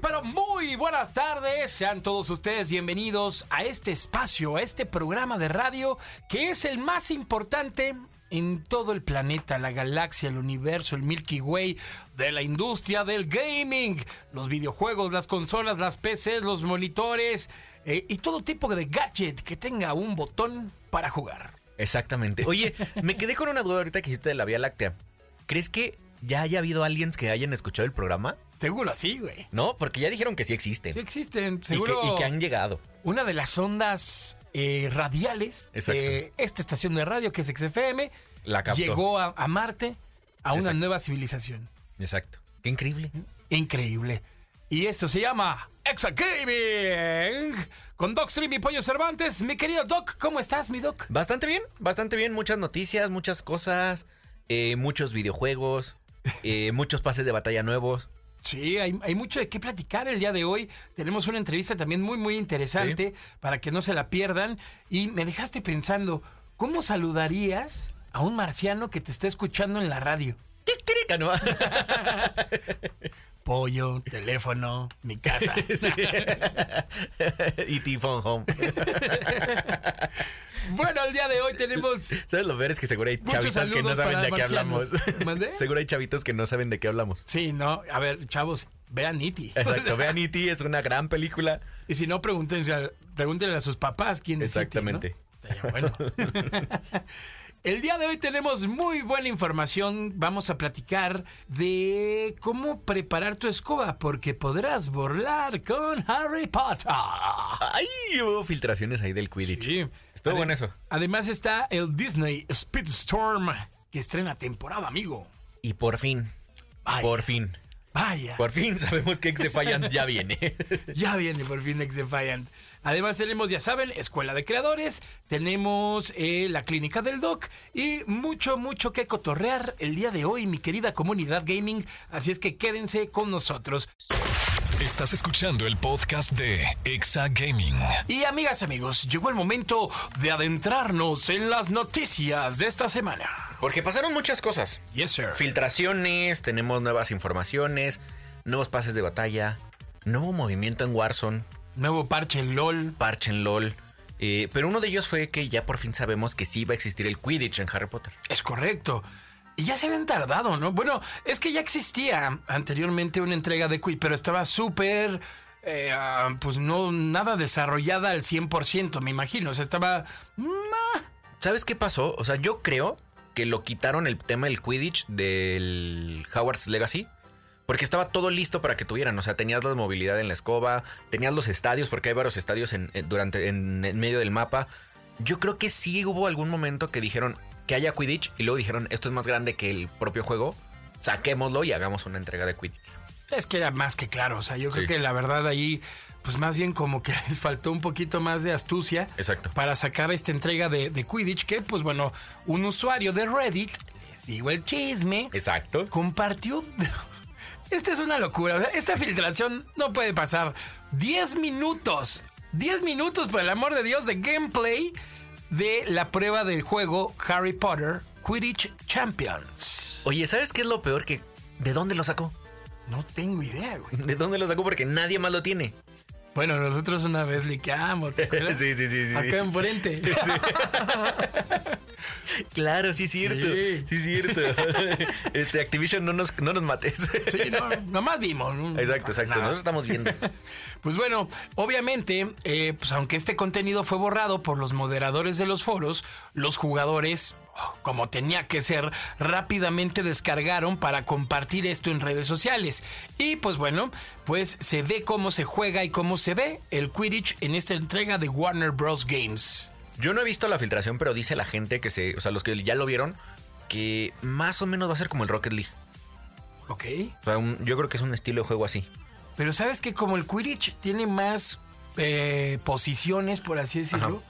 Pero muy buenas tardes. Sean todos ustedes bienvenidos a este espacio, a este programa de radio que es el más importante en todo el planeta, la galaxia, el universo, el Milky Way, de la industria del gaming, los videojuegos, las consolas, las PCs, los monitores eh, y todo tipo de gadget que tenga un botón para jugar. Exactamente. Oye, me quedé con una duda ahorita que hiciste de la Vía Láctea. ¿Crees que ya haya habido aliens que hayan escuchado el programa? Seguro así, güey. No, porque ya dijeron que sí existen. Sí existen, y, que, seguro. y que han llegado. una de las ondas eh, radiales Exacto. de esta estación de radio que es XFM La captó. llegó a, a Marte a una Exacto. nueva civilización. Exacto. Qué increíble. Increíble. Y esto se llama Exa Gaming con Doc Stream y Pollo Cervantes. Mi querido Doc, ¿cómo estás, mi Doc? Bastante bien, bastante bien. Muchas noticias, muchas cosas, eh, muchos videojuegos, eh, muchos pases de batalla nuevos. Sí, hay, hay mucho de qué platicar el día de hoy. Tenemos una entrevista también muy, muy interesante para que no se la pierdan. Y me dejaste pensando, ¿cómo saludarías a un marciano que te está escuchando en la radio? Kikirika, ¿no? Pollo, teléfono, mi casa. y Tifón Home. Bueno, el día de hoy tenemos ¿Sabes lo peor? Es que seguro hay Muchos chavitos que no saben de qué hablamos. ¿Mandé? seguro hay chavitos que no saben de qué hablamos. Sí, no, a ver, chavos, vean Niti. Exacto. Vean E.T. es una gran película. Y si no, pregúntense a- pregúntenle a sus papás quién es ¿no? Exactamente. Bueno. El día de hoy tenemos muy buena información. Vamos a platicar de cómo preparar tu escoba, porque podrás burlar con Harry Potter. Ay, hubo filtraciones ahí del Quidditch. Sí. Estuvo bueno eso. Además está el Disney Speedstorm, que estrena temporada, amigo. Y por fin, Vaya. por fin, Vaya. por fin sabemos que X-Defiant ya viene. Ya viene por fin Defiant. Además tenemos, ya saben, Escuela de Creadores, tenemos eh, la Clínica del Doc y mucho, mucho que cotorrear el día de hoy, mi querida comunidad gaming. Así es que quédense con nosotros. Estás escuchando el podcast de Exa Gaming. Y amigas, amigos, llegó el momento de adentrarnos en las noticias de esta semana. Porque pasaron muchas cosas. Yes, sir. Filtraciones, tenemos nuevas informaciones, nuevos pases de batalla, nuevo movimiento en Warzone, Nuevo parche en LOL. parche en LOL. eh, pero uno de ellos fue que ya por fin sabemos que sí va a existir el Quidditch en Harry Potter. Es correcto. Y ya se habían tardado, ¿no? Bueno, es que ya existía anteriormente una entrega de Quidditch, pero estaba súper, eh, ah, pues no, nada desarrollada al 100%, me imagino. O sea, estaba... mm, ah, ¿Sabes qué pasó? O sea, yo creo que lo quitaron el tema del Quidditch del Howard's Legacy. Porque estaba todo listo para que tuvieran. O sea, tenías la movilidad en la escoba, tenías los estadios, porque hay varios estadios en, en- durante, en, en medio del mapa. Yo creo que sí hubo algún momento que dijeron que haya Quidditch y luego dijeron esto es más grande que el propio juego. Saquémoslo y hagamos una entrega de Quidditch. Es que era más que claro. O sea, yo creo que la verdad ahí, pues más bien como que les faltó un poquito más de astucia. Exacto. Para sacar esta entrega de, de Quidditch, que pues bueno, un usuario de Reddit, les digo el chisme, Exacto. compartió. Esta es una locura. o sea, esta filtración no puede pasar 10 minutos. 10 minutos, por el amor de Dios, de gameplay de la prueba del juego Harry Potter Quidditch Champions. Oye, ¿sabes qué es lo peor que... ¿De dónde lo sacó? No tengo idea, güey. ¿De dónde lo sacó? Porque nadie más lo tiene. Bueno, nosotros una vez liqueamos, ¿te acuerdas? Sí, sí, sí, sí. Acá en Porente. Claro, sí es cierto. Sí. Sí, es cierto. Este Activision no nos, no nos mates. Sí, no, nomás vimos. no Exacto, exacto. nada. Nosotros estamos viendo. Pues bueno, obviamente, eh, pues aunque este contenido fue borrado por los moderadores de los foros, los jugadores, como tenía que ser, rápidamente descargaron para compartir esto en redes sociales. Y pues bueno, pues se ve cómo se juega y cómo se ve el Quidditch en esta entrega de Warner Bros. Games. Yo no he visto la filtración, pero dice la gente que se. O sea, los que ya lo vieron, que más o menos va a ser como el Rocket League. Ok. O sea, un- yo creo que es un estilo de juego así. Pero sabes que como el Quidditch tiene más eh, posiciones, por así decirlo.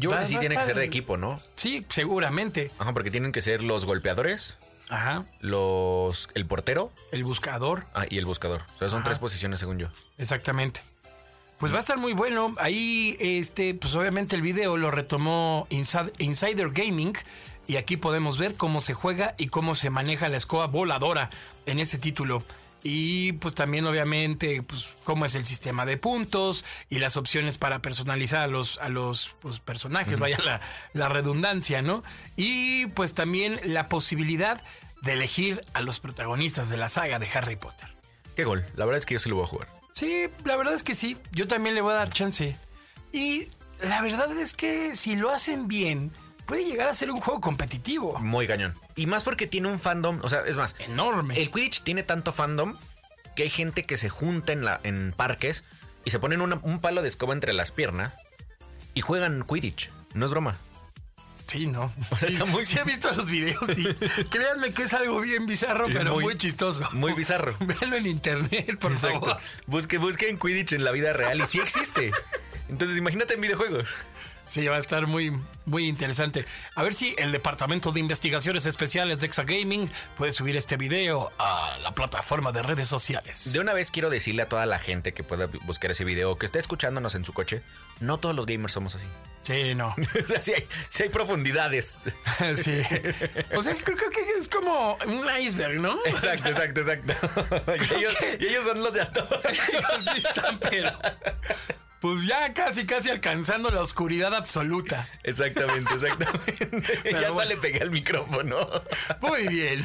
Yo creo que sí tiene que ser de equipo, ¿no? Sí, seguramente. Ajá, porque tienen que ser los golpeadores, Ajá. los el portero El buscador. ah, y el buscador. O sea, son Ajá. tres posiciones según yo. Exactamente. Pues va a estar muy bueno. Ahí, este, pues obviamente el video lo retomó Inside- Insider Gaming. Y aquí podemos ver cómo se juega y cómo se maneja la escoba voladora en este título. Y pues también obviamente pues cómo es el sistema de puntos y las opciones para personalizar a los, a los pues, personajes, vaya la, la redundancia, ¿no? Y pues también la posibilidad de elegir a los protagonistas de la saga de Harry Potter. Qué gol. La verdad es que yo sí lo voy a jugar. Sí, la verdad es que sí. Yo también le voy a dar chance. Y la verdad es que si lo hacen bien, puede llegar a ser un juego competitivo. Muy cañón. Y más porque tiene un fandom, o sea, es más, Enorme. el Quidditch tiene tanto fandom que hay gente que se junta en, la, en parques y se ponen una- un palo de escoba entre las piernas y juegan Quidditch. No es broma. Sí, ¿no? sea, Sí, está muy- sí he visto los videos y créanme que es algo bien bizarro, pero muy, muy- chistoso. muy bizarro. Véanlo en internet, por Exacto. favor. Busque, busquen Quidditch en la vida real y sí existe. Entonces imagínate en videojuegos. Sí, va a estar muy, muy interesante. A ver si el Departamento de Investigaciones Especiales de Exagaming puede subir este video a la plataforma de redes sociales. De una vez quiero decirle a toda la gente que pueda buscar ese video, que esté escuchándonos en su coche, no todos los gamers somos así. Sí, no. o sea, sí hay, sí hay profundidades. Sí. O sea, creo, creo que es como un iceberg, ¿no? Exacto, exacto, exacto. y, ellos, y ellos son los de hasta. Ellos sí están, pero. Pues ya casi, casi alcanzando la oscuridad absoluta. Exactamente, exactamente. Pero ya bueno. le pegué al micrófono. Muy bien.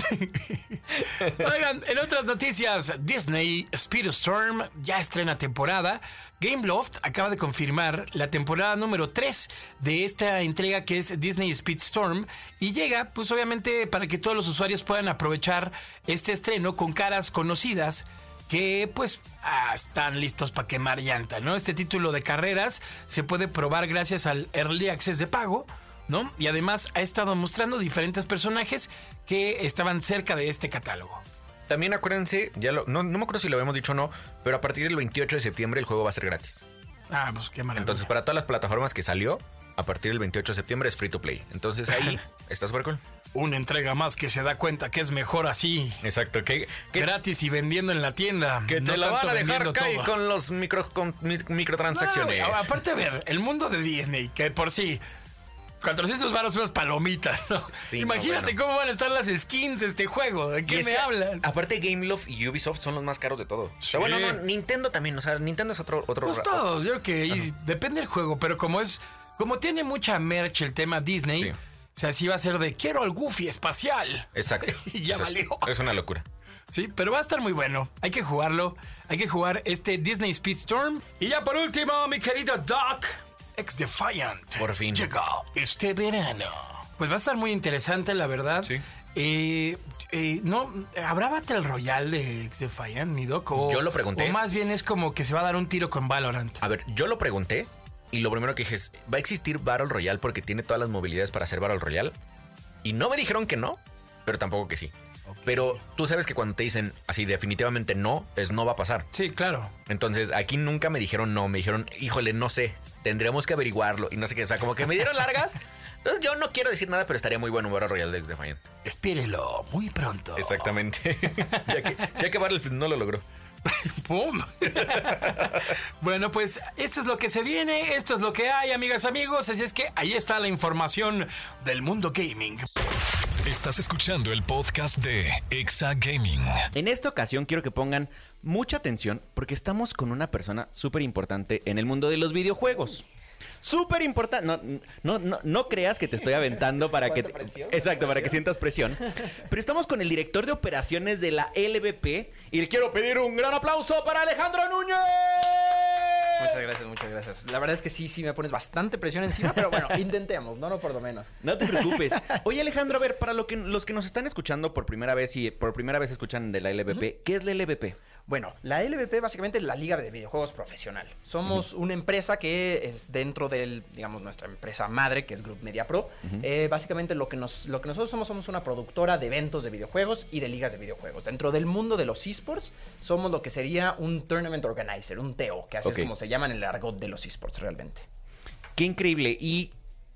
Oigan, en otras noticias, Disney Speedstorm ya estrena temporada. Gameloft acaba de confirmar la temporada número 3 de esta entrega que es Disney Speedstorm y llega, pues obviamente, para que todos los usuarios puedan aprovechar este estreno con caras conocidas que pues ah, están listos para quemar llanta, ¿no? Este título de carreras se puede probar gracias al Early Access de pago, ¿no? Y además ha estado mostrando diferentes personajes que estaban cerca de este catálogo. También acuérdense, ya lo, no, no me acuerdo si lo habíamos dicho o no, pero a partir del 28 de septiembre el juego va a ser gratis. Ah, pues qué maravilla. Entonces, para todas las plataformas que salió, a partir del 28 de septiembre es free to play. Entonces ahí está súper cool. Una entrega más que se da cuenta que es mejor así. Exacto, que, que, Gratis y vendiendo en la tienda. que te no lo van a dejar caer con los micro, con mi- microtransacciones. No, aparte, a ver, el mundo de Disney, que por sí. 400 varos unas palomitas, ¿no? Sí, Imagínate no, bueno. cómo van a estar las skins de este juego. ¿De qué me que, hablas? Aparte, Gameloft y Ubisoft son los más caros de todo. O sea, Sí. bueno, no, Nintendo también. O sea, Nintendo es otro. otro Pues todos, yo creo que depende del juego, pero como es, como tiene mucha merch el tema Disney, Sí. O sea, sí va a ser de quiero al Goofy espacial. Exacto. Y ya Exacto. valió. Es una locura. Sí, pero va a estar muy bueno. Hay que jugarlo. Hay que jugar este Disney Speedstorm. Y ya por último, mi querido Doc, ex Defiant. Por fin. Llegó este verano. Pues va a estar muy interesante, la verdad. Sí. Eh, eh, no, ¿habrá Battle Royale de ex Defiant, mi Doc? O- Yo lo pregunté. O más bien es como que se va a dar un tiro con Valorant. A ver, yo lo pregunté y lo primero que dije es: ¿va a existir Battle Royale porque tiene todas las movilidades para hacer Battle Royale? Y no me dijeron que no, pero tampoco que sí. Pero tú sabes que cuando te dicen así definitivamente no, es no va a pasar. Sí, claro. Entonces aquí nunca me dijeron no, me dijeron, híjole, no sé, tendremos que averiguarlo y no sé qué, o sea, como que me dieron largas. Entonces yo no quiero decir nada, pero estaría muy bueno Battle Royale de X Defiant. Espírelo muy pronto. Exactamente. ya, que, ya que Battlefield no lo logró. ¡Pum! bueno, pues esto es lo que se viene, esto es lo que hay, amigas, amigos. Así es que ahí está la información del mundo gaming. Estás escuchando el podcast de Exa Gaming. En esta ocasión quiero que pongan mucha atención porque estamos con una persona súper importante en el mundo de los videojuegos. Súper importante. No, no, no, no creas que te estoy aventando para que... Exacto, para que sientas presión. Pero estamos con el director de operaciones de la LVP y le quiero pedir un gran aplauso para Alejandro Núñez. Muchas gracias, muchas gracias. La verdad es que sí, sí me pones bastante presión encima, pero bueno, intentemos, no, no por lo menos. No te preocupes. Oye, Alejandro, a ver, para lo que, los que nos están escuchando por primera vez y por primera vez escuchan de la LVP, ¿qué es la LVP? Bueno, la LVP básicamente es la Liga de Videojuegos Profesional. Somos una empresa que es dentro del, digamos, nuestra empresa madre, que es Group Media Pro. Eh, básicamente lo que, nos, lo que nosotros somos, somos una productora de eventos de videojuegos y de ligas de videojuegos. Dentro del mundo de los esports, somos lo que sería un Tournament Organizer, un TO, que así es como se llama en el argot de los esports realmente. Qué increíble. ¿Y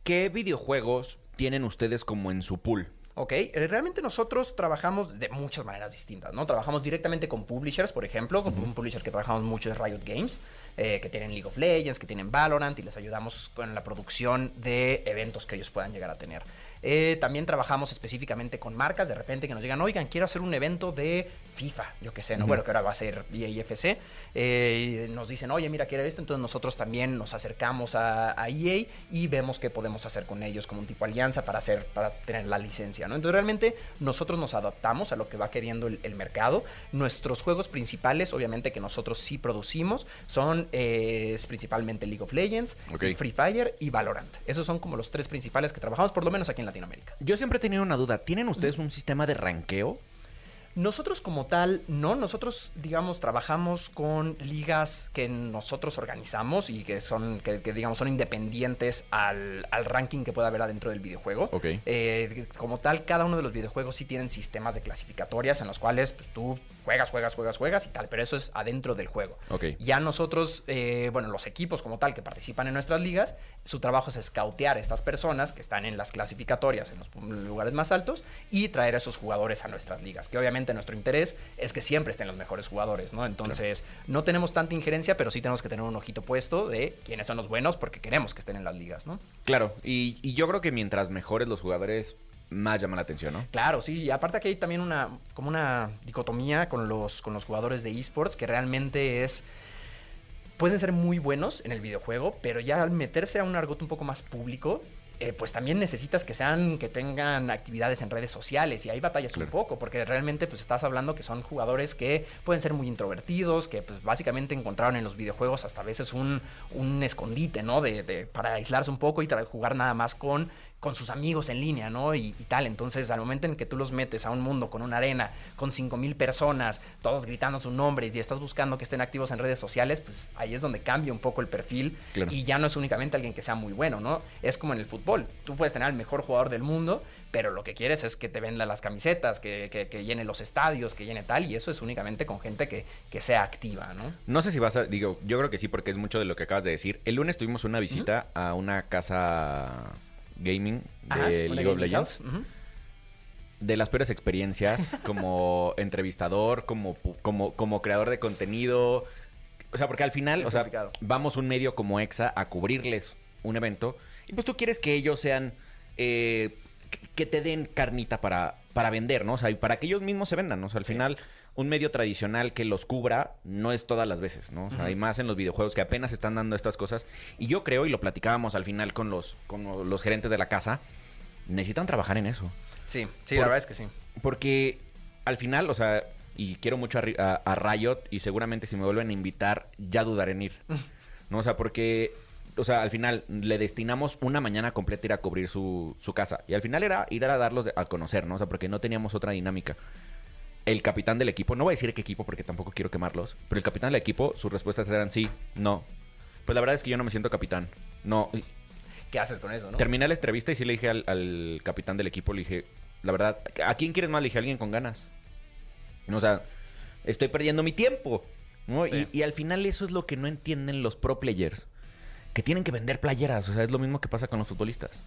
qué videojuegos tienen ustedes como en su pool? Ok, eh, realmente nosotros trabajamos de muchas maneras distintas, ¿no? Trabajamos directamente con publishers, por ejemplo, con un publisher que trabajamos mucho es Riot Games, eh, que tienen League of Legends, que tienen Valorant y les ayudamos con la producción de eventos que ellos puedan llegar a tener. Eh, también trabajamos específicamente con marcas, de repente que nos digan, oigan, quiero hacer un evento de FIFA, yo qué sé, ¿no? Bueno, que ahora va a ser EA FC. Eh, nos dicen, oye, mira, quiero esto, entonces nosotros también nos acercamos a, a EA y vemos qué podemos hacer con ellos como un tipo alianza para hacer, para tener la licencia, ¿no? Entonces realmente nosotros nos adaptamos a lo que va queriendo el, el mercado. Nuestros juegos principales, obviamente que nosotros sí producimos, son eh, principalmente League of Legends, Free Fire y Valorant. Esos son como los tres principales que trabajamos, por lo menos aquí en Latinoamérica. Yo siempre he tenido una duda. ¿Tienen ustedes un sistema de ranqueo? Nosotros como tal, no, nosotros digamos trabajamos con ligas que nosotros organizamos y que son, que, que, digamos son independientes al, al ranking que pueda haber adentro del videojuego. Ok. Eh, como tal, cada uno de los videojuegos sí tienen sistemas de clasificatorias en los cuales pues, tú juegas, juegas, juegas, juegas y tal, pero eso es adentro del juego. Ya nosotros, eh, bueno, los equipos como tal que participan en nuestras ligas, su trabajo es escautear a estas personas que están en las clasificatorias, en los lugares más altos, y traer a esos jugadores a nuestras ligas. Que obviamente nuestro interés es que siempre estén los mejores jugadores, ¿no? Entonces, no tenemos tanta injerencia, pero sí tenemos que tener un ojito puesto de quiénes son los buenos porque queremos que estén en las ligas, ¿no? Claro, y, y yo creo que mientras mejores los jugadores, más llama la atención, ¿no? Claro, sí, y aparte que hay también una como una dicotomía con los con los jugadores de esports que realmente es pueden ser muy buenos en el videojuego, pero ya al meterse a un argot un poco más público, eh, pues también necesitas que sean, que tengan actividades en redes sociales y ahí batallas un poco, porque realmente pues estás hablando que son jugadores que pueden ser muy introvertidos, que pues básicamente encontraron en los videojuegos hasta a veces un, un escondite, ¿no? De, de- para aislarse un poco y jugar nada más con con sus amigos en línea, ¿no? Y, y tal. Entonces, al momento en que tú los metes a un mundo con una arena, con 5000 personas, todos gritando sus nombres y estás buscando que estén activos en redes sociales, pues ahí es donde cambia un poco el perfil. Claro. Y ya no es únicamente alguien que sea muy bueno, ¿no? Es como en el fútbol. Tú puedes tener al mejor jugador del mundo, pero lo que quieres es que te venda las camisetas, que, que- que llene los estadios, que llene tal. Y eso es únicamente con gente que, que sea activa, ¿no? No sé si vas a, digo, yo creo que sí, porque es mucho de lo que acabas de decir. El lunes tuvimos una visita a una casa gaming de Ajá, League of Legends. De las peores experiencias como entrevistador, como, como, como creador de contenido. O sea, porque al final, Es o sea, complicado. vamos un medio como EXA a cubrirles un evento. Y pues tú quieres que ellos sean. eh, que- que te den carnita para, para vender, ¿no? O sea, y para que ellos mismos se vendan, ¿no? O sea, al final, un medio tradicional que los cubra no es todas las veces, ¿no? O sea, hay más en los videojuegos que apenas están dando estas cosas. Y yo creo, y lo platicábamos al final con los, con los gerentes de la casa, necesitan trabajar en eso. Sí, sí, Por- la verdad es que sí. Porque al final, o sea, y quiero mucho a, a- a Riot y seguramente si me vuelven a invitar, ya dudaré en ir. ¿No? O sea, porque, o sea, al final le destinamos una mañana completa a ir a cubrir su, su casa. Y al final era ir a darlos a conocer, ¿no? O sea, porque no teníamos otra dinámica. El capitán del equipo, no voy a decir qué equipo porque tampoco quiero quemarlos, pero el capitán del equipo, sus respuestas eran sí, no. Pues la verdad es que yo no me siento capitán. No, ¿Qué haces con eso, no? Terminé la entrevista y sí le dije al, al capitán del equipo, le dije, la verdad, ¿a quién quieres más? Le dije, a alguien con ganas. No, o sea, estoy perdiendo mi tiempo. ¿no? Sí. Y, y al final eso es lo que no entienden los pro players. Que tienen que vender playeras. O sea, es lo mismo que pasa con los futbolistas.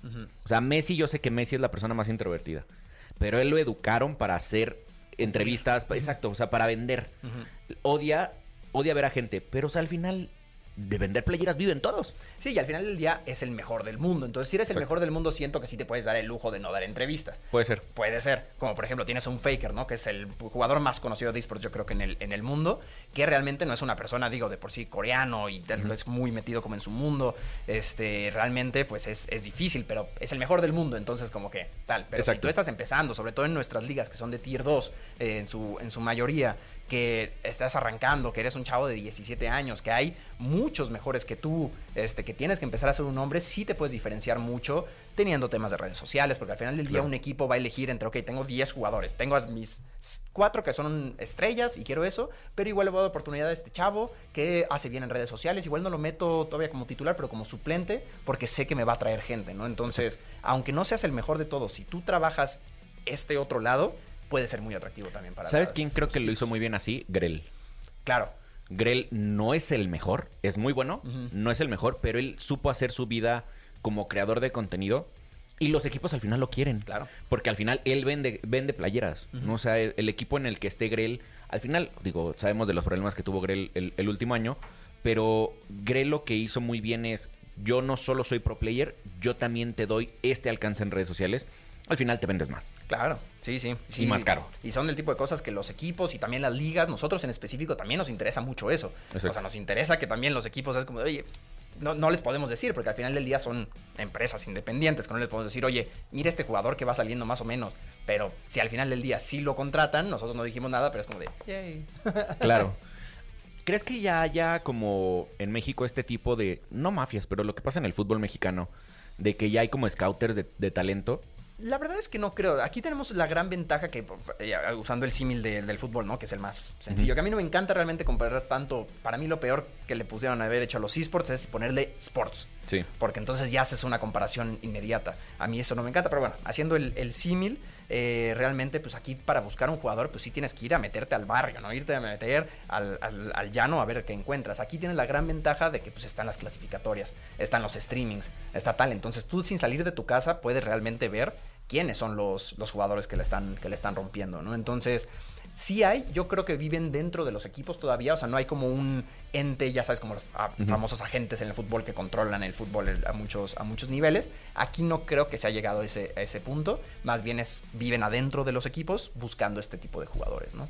O sea, Messi, yo sé que Messi es la persona más introvertida. Pero él lo educaron para hacer entrevistas. Exacto, o sea, para vender. Odia, odia ver a gente. Pero, o sea, al final, de vender playeras viven todos. Sí, y al final del día es el mejor del mundo. Entonces, si eres el mejor del mundo, siento que sí te puedes dar el lujo de no dar entrevistas. Puede ser. Puede ser, como por ejemplo tienes a un Faker, ¿no? Que es el jugador más conocido de esports, yo creo que en el, en el mundo, que realmente no es una persona, digo, de por sí coreano y es muy metido como en su mundo. Este, realmente, pues es, es difícil, pero es el mejor del mundo, entonces como que tal. Pero si tú estás empezando, sobre todo en nuestras ligas, que son de tier 2, eh, en, su, en su mayoría, que estás arrancando, que eres un chavo de 17 años, que hay muchos mejores que tú, este, que tienes que empezar a ser un hombre, sí te puedes diferenciar mucho teniendo temas de redes sociales, porque al final del día Claro. un equipo va a elegir entre, ok, tengo 10 jugadores, tengo a mis cuatro que son estrellas y quiero eso, pero igual le voy a dar oportunidad a este chavo que hace bien en redes sociales, igual no lo meto todavía como titular, pero como suplente, porque sé que me va a traer gente, ¿no? Entonces, aunque no seas el mejor de todos, si tú trabajas este otro lado, puede ser muy atractivo también para ¿Sabes las- quién creo que lo hizo muy bien así? Grell. Claro. Grell no es el mejor, es muy bueno, no es el mejor, pero él supo hacer su vida como creador de contenido y los equipos al final lo quieren. Claro. Porque al final él vende, vende playeras. ¿no? O sea, el, el equipo en el que esté Grell, al final, digo, sabemos de los problemas que tuvo Grell el, el último año, pero Grell lo que hizo muy bien es, yo no solo soy pro player, yo también te doy este alcance en redes sociales. Al final te vendes más. Claro, sí, sí, sí. más caro. Y son del tipo de cosas que los equipos y también las ligas, nosotros en específico también nos interesa mucho eso. Exacto. O sea, nos interesa que también los equipos es como, de, oye, no, no les podemos decir, porque al final del día son empresas independientes, que no les podemos decir, oye, mira este jugador que va saliendo más o menos. Pero si al final del día sí lo contratan, nosotros no dijimos nada, pero es como de, yay. Claro. ¿Crees que ya haya como en México este tipo de, no mafias, pero lo que pasa en el fútbol mexicano, de que ya hay como scouters de, de talento? La verdad es que no creo. Aquí tenemos la gran ventaja que, eh, usando el símil de- del fútbol, ¿no? Que es el más sencillo. Que a mí no me encanta realmente comparar tanto. Para mí lo peor que le pusieron a haber hecho a los esports es ponerle sports. Sí. Porque entonces ya haces una comparación inmediata. A mí eso no me encanta, pero bueno, haciendo el, el símil, eh, realmente, pues aquí para buscar un jugador, pues sí tienes que ir a meterte al barrio, ¿no? Irte a meter al, al- al llano a ver qué encuentras. Aquí tienes la gran ventaja de que pues están las clasificatorias, están los streamings, está tal. Entonces tú sin salir de tu casa puedes realmente ver quiénes son los, los jugadores que le, están, que le están rompiendo, ¿no? Entonces, sí hay, yo creo que viven dentro de los equipos todavía, o sea, no hay como un ente, ya sabes, como los ah, Ujú. famosos agentes en el fútbol que controlan el fútbol a muchos, a muchos niveles. Aquí no creo que se ha llegado a ese, a ese punto, más bien es, viven adentro de los equipos buscando este tipo de jugadores, ¿no?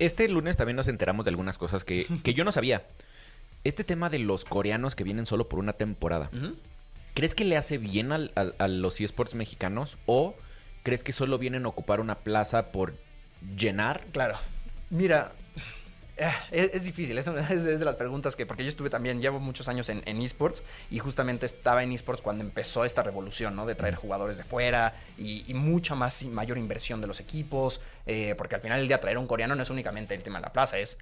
Este lunes también nos enteramos de algunas cosas que, que yo no sabía. Este tema de los coreanos que vienen solo por una temporada. Ujú. ¿Crees que le hace bien al- al- a los esports mexicanos? ¿O crees que solo vienen a ocupar una plaza por llenar? Claro. Mira, eh, es, es difícil, es, es- de las preguntas que, porque yo estuve también, llevo muchos años en, en esports y justamente estaba en esports cuando empezó esta revolución, ¿no? De traer jugadores de fuera y, y mucha más y mayor inversión de los equipos, eh, porque al final del día traer un coreano no es únicamente el tema de la plaza, es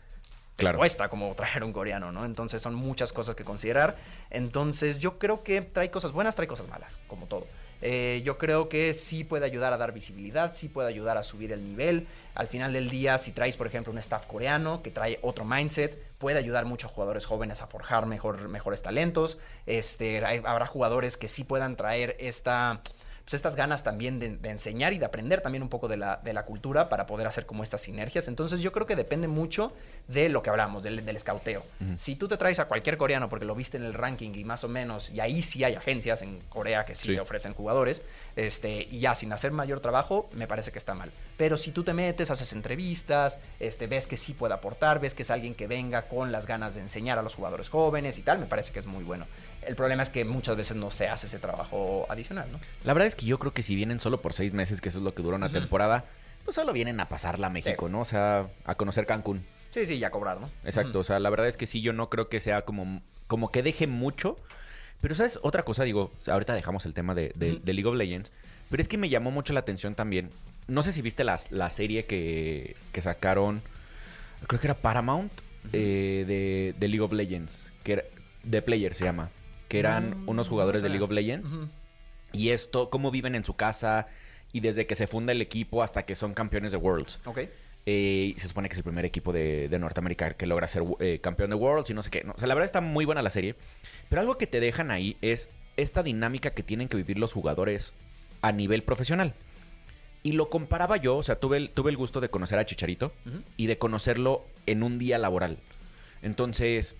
Claro. cuesta como traer un coreano, ¿no? Entonces son muchas cosas que considerar. Entonces yo creo que trae cosas buenas, trae cosas malas, como todo. Eh, yo creo que sí puede ayudar a dar visibilidad, sí puede ayudar a subir el nivel. Al final del día, si traes, por ejemplo, un staff coreano que trae otro mindset, puede ayudar mucho a jugadores jóvenes a forjar mejor, mejores talentos. Este, habrá jugadores que sí puedan traer esta pues estas ganas también de, de enseñar y de aprender también un poco de la, de la cultura para poder hacer como estas sinergias. Entonces yo creo que depende mucho de lo que hablamos, del, del escauteo. Si tú te traes a cualquier coreano porque lo viste en el ranking y más o menos, y ahí sí hay agencias en Corea que sí, Sí. te ofrecen jugadores, este, y ya sin hacer mayor trabajo, me parece que está mal. Pero si tú te metes, haces entrevistas, este, ves que sí puede aportar, ves que es alguien que venga con las ganas de enseñar a los jugadores jóvenes y tal, me parece que es muy bueno. El problema es que muchas veces no se hace ese trabajo adicional, ¿no? La verdad es que yo creo que si vienen solo por seis meses, que eso es lo que dura una temporada, pues solo vienen a pasarla a México, Sí. ¿no? O sea, a conocer Cancún. Sí, sí, ya cobrar, ¿no? Exacto, o sea, la verdad es que sí, yo no creo que sea como, como que deje mucho. Pero, ¿sabes? Otra cosa, digo, ahorita dejamos el tema de, de- League of Legends, pero es que me llamó mucho la atención también. No sé si viste las- la serie que, que sacaron, creo que era Paramount, eh, de, de League of Legends, que era, The Player se llama, que eran Mm, unos jugadores de. League of Legends. Y esto, cómo viven en su casa y desde que se funda el equipo hasta que son campeones de Worlds. Ok. Eh, y se supone que es el primer equipo de, de Norteamérica que logra ser eh, campeón de Worlds y no sé qué. No, o sea, la verdad está muy buena la serie. Pero algo que te dejan ahí es esta dinámica que tienen que vivir los jugadores a nivel profesional. Y lo comparaba yo, o sea, tuve el, tuve el gusto de conocer a Chicharito y de conocerlo en un día laboral. Entonces,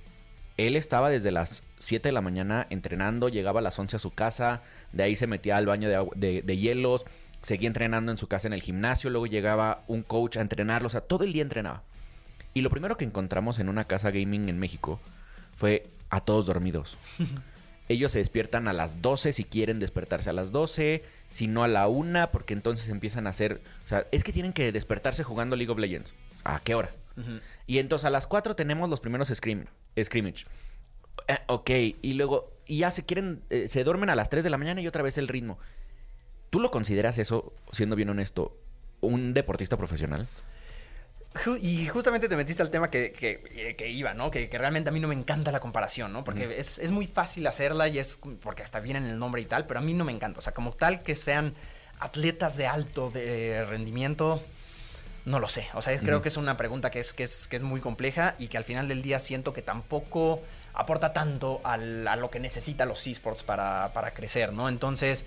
él estaba desde las 7 de la mañana entrenando, llegaba a las 11 a su casa, de ahí se metía al baño de, de hielos, seguía entrenando en su casa en el gimnasio, luego llegaba un coach a entrenarlo, o sea, todo el día entrenaba. Y lo primero que encontramos en una casa gaming en México fue a todos dormidos. Ellos se despiertan a las 12 si quieren despertarse a las 12, si no a la 1, porque entonces empiezan a hacer... O sea, es que tienen que despertarse jugando League of Legends. ¿A qué hora? Y entonces a las 4 tenemos los primeros scrim scrimmage. Eh, ok, y luego, y ya se quieren, eh, se duermen a las 3 de la mañana y otra vez el ritmo. ¿Tú lo consideras eso, siendo bien honesto, un deportista profesional? Y justamente te metiste al tema que, que- que iba, ¿no? Que, que realmente a mí no me encanta la comparación, ¿no? Porque es, es muy fácil hacerla y es porque hasta viene en el nombre y tal, pero a mí no me encanta. O sea, como tal que sean atletas de alto de rendimiento, no lo sé. O sea, es- creo que es una pregunta que es, que, es, que es muy compleja y que al final del día siento que tampoco aporta tanto al- a lo que necesitan los esports para, para crecer, ¿no? Entonces,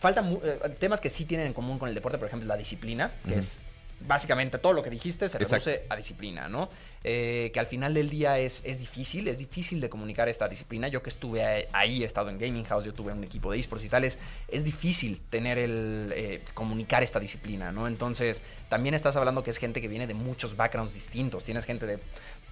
faltan eh, temas que sí tienen en común con el deporte, por ejemplo, la disciplina, que es básicamente todo lo que dijiste se Exacto. reduce a disciplina, ¿no? Eh, que al final del día es, es difícil, es difícil de comunicar esta disciplina. Yo que estuve ahí- ahí, he estado en Gaming House, yo tuve un equipo de esports y tales, es difícil tener el, eh, comunicar esta disciplina, ¿no? Entonces, también estás hablando que es gente que viene de muchos backgrounds distintos, tienes gente de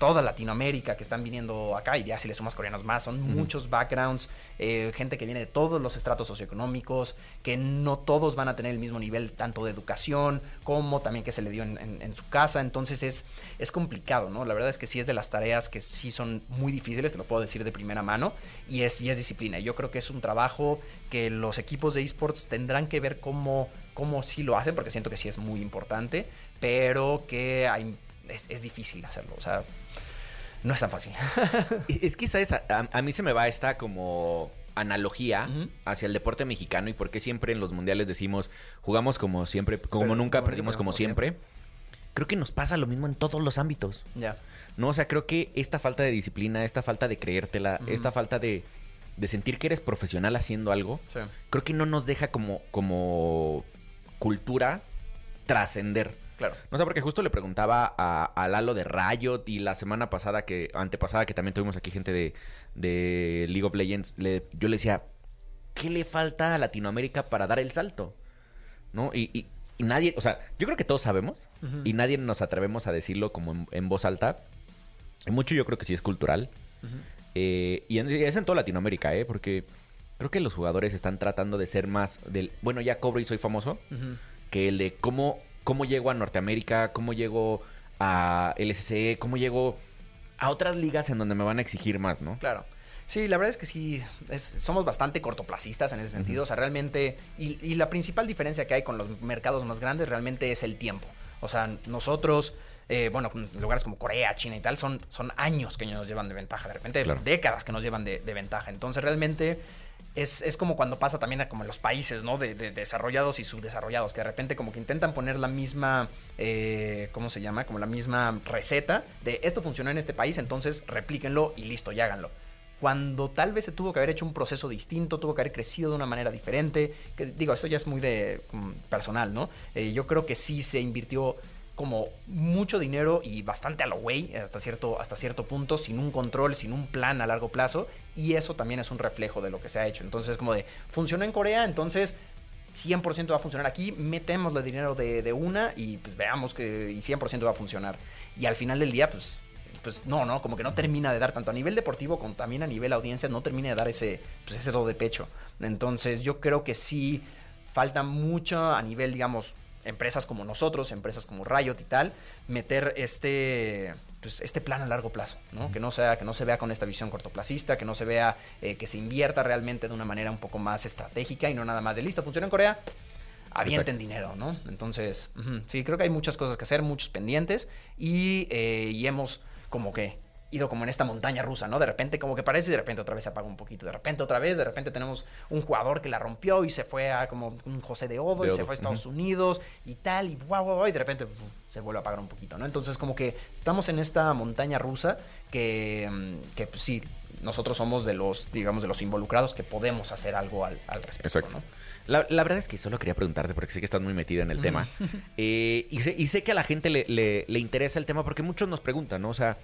toda Latinoamérica que están viniendo acá y ya si le sumas coreanos más, son muchos backgrounds, eh, gente que viene de todos los estratos socioeconómicos, que no todos van a tener el mismo nivel tanto de educación como también que se le dio en, en- en su casa, entonces es, es complicado, ¿no? La verdad es que sí es de las tareas que sí son muy difíciles, te lo puedo decir de primera mano, y es, y es disciplina. Yo creo que es un trabajo que los equipos de esports tendrán que ver cómo, cómo sí lo hacen, porque siento que sí es muy importante, pero que hay, es, es difícil hacerlo, o sea, no es tan fácil. Es que, ¿sabes? A, mí se me va esta como analogía hacia el deporte mexicano y por qué siempre en los mundiales decimos jugamos como siempre, como Pero- nunca, como perdimos como siempre. Creo que nos pasa lo mismo en todos los ámbitos. ya. ¿no? O sea, creo que esta falta de disciplina, esta falta de creértela, esta falta de, de sentir que eres profesional haciendo algo, Sí. creo que no nos deja como, como cultura trascender. Claro. No sé, porque justo le preguntaba a, a Lalo de Riot y la semana pasada, que antepasada, que también tuvimos aquí gente de, de League of Legends, le- yo le decía, ¿qué le falta a Latinoamérica para dar el salto? ¿No? Y, y- y nadie, o sea, yo creo que todos sabemos y nadie nos atrevemos a decirlo como en, en voz alta. Mucho yo creo que sí es cultural. Eh, y en- es en toda Latinoamérica, ¿eh? Porque creo que los jugadores están tratando de ser más del, bueno, ya cobro y soy famoso, que el de cómo, cómo llego a Norteamérica, cómo llego a LSC, cómo llego a otras ligas en donde me van a exigir más, ¿no? Claro. Sí, la verdad es que sí, es- somos bastante cortoplacistas en ese sentido. O sea, realmente, y, y la principal diferencia que hay con los mercados más grandes realmente es el tiempo. O sea, nosotros, eh, bueno, en lugares como Corea, China y tal, son, son años que nos llevan de ventaja. De repente, Claro. décadas que nos llevan de, de ventaja. Entonces, realmente es, es como cuando pasa también a como los países, ¿no? De, de desarrollados y subdesarrollados, que de repente como que intentan poner la misma, eh, ¿cómo se llama? Como la misma receta de esto funcionó en este país, entonces replíquenlo y listo, y háganlo. Cuando tal vez se tuvo que haber hecho un proceso distinto, tuvo que haber crecido de una manera diferente, que digo, esto ya es muy de mm, personal, ¿no? Eh, yo creo que sí se invirtió como mucho dinero y bastante a lo güey hasta cierto, hasta cierto punto, sin un control, sin un plan a largo plazo, y eso también es un reflejo de lo que se ha hecho. Entonces, como de, funcionó en Corea, entonces 100% va a funcionar aquí, metemos el dinero de, de una y pues veamos que y 100% va a funcionar. Y al final del día, pues, pues no, no, como que no termina de dar tanto a nivel deportivo como también a nivel audiencia, no termina de dar ese, pues, ese do de pecho. Entonces yo creo que sí falta mucho a nivel, digamos, empresas como nosotros, empresas como Riot y tal, meter este pues, este plan a largo plazo, ¿no? Que no sea, que no se vea con esta visión cortoplacista, que no se vea, eh, que se invierta realmente de una manera un poco más estratégica y no nada más de listo, funciona en Corea, avienten dinero, ¿no? Entonces, sí, creo que hay muchas cosas que hacer, muchos pendientes y, eh, y hemos como que ido como en esta montaña rusa, ¿no? De repente como que parece y de repente otra vez se apaga un poquito, de repente otra vez, de repente tenemos un jugador que la rompió y se fue a como un José de Odo De y se fue a Estados Unidos y tal y guau, guau, guau, y de repente se vuelve a apagar un poquito, ¿no? Entonces como que estamos en esta montaña rusa que, mm, que pues, sí, nosotros somos de los, digamos, de los involucrados que podemos hacer algo al, al respecto, Exacto. ¿no? La, la verdad es que solo quería preguntarte porque sé que estás muy metida en el tema. Eh, y, sé, y sé que a la gente le, le- le interesa el tema porque muchos nos preguntan, ¿no? O sea,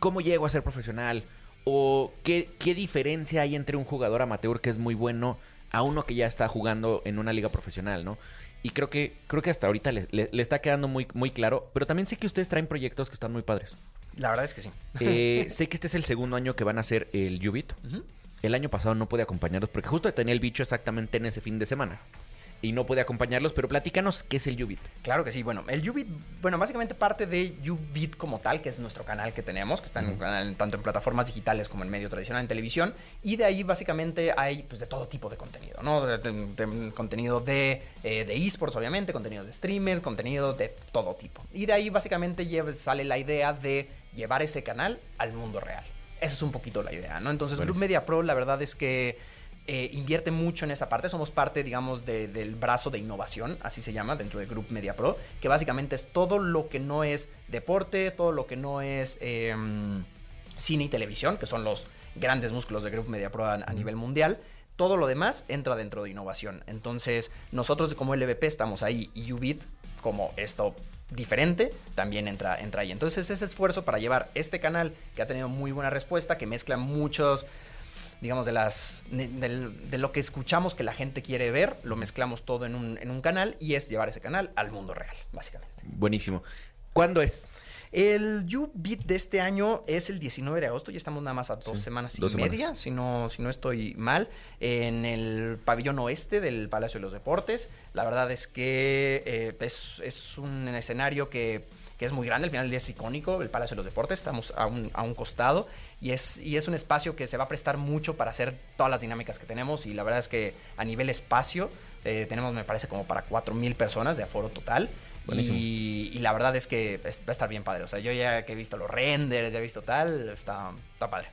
¿cómo llego a ser profesional? ¿O qué, qué diferencia hay entre un jugador amateur que es muy bueno a uno que ya está jugando en una liga profesional, ¿no? Y creo que, creo que hasta ahorita le, le- le está quedando muy, muy claro. Pero también sé que ustedes traen proyectos que están muy padres. La verdad es que sí. Eh, sé que este es el segundo año que van a hacer el Ubit. Ujú. El año pasado no pude acompañarlos porque justo tenía el bicho exactamente en ese fin de semana. Y no puede acompañarlos, pero platícanos qué es el Ubit. Claro que sí. Bueno, el Ubit, bueno, básicamente parte de Ubit como tal, que es nuestro canal que tenemos, que está en, en- tanto en plataformas digitales como en medio tradicional, en televisión. Y de ahí básicamente hay pues de todo tipo de contenido, ¿no? De, de- de- contenido de, eh, de esports, obviamente, contenido de streamers, contenido de todo tipo. Y de ahí básicamente lleva- sale la idea de llevar ese canal al mundo real. Esa es un poquito la idea, ¿no? Entonces, Group Media Pro, la verdad es que eh, invierte mucho en esa parte. Somos parte, digamos, de- del brazo de innovación, así se llama, dentro de Group Media Pro, que básicamente es todo lo que no es deporte, todo lo que no es eh, cine y televisión, que son los grandes músculos de Group Media Pro a, a nivel mundial. Todo lo demás entra dentro de innovación. Entonces, nosotros como LVP estamos ahí y Ubit, como esto diferente, también entra, entra ahí. Entonces, ese esfuerzo para llevar este canal que ha tenido muy buena respuesta, que mezcla muchos digamos, de las de, lo que escuchamos que la gente quiere ver, lo mezclamos todo en un, en un canal y es llevar ese canal al mundo real, básicamente. Buenísimo. ¿Cuándo es? El YouBeat de este año es el 19 de agosto, ya estamos nada más a dos Sí, semanas y dos semanas. media, si no, si no estoy mal, en el pabellón oeste del Palacio de los Deportes. La verdad es que eh, es, es un escenario que, que es muy grande, al final del día es icónico, el Palacio de los Deportes, estamos a un, a un costado y es, y es un espacio que se va a prestar mucho para hacer todas las dinámicas que tenemos y la verdad es que a nivel espacio eh, tenemos, me parece, como para 4.000 personas de aforo total. Y, y la verdad es que es- va a estar bien padre. O sea, yo ya que he visto los renders, ya he visto tal, está, está padre.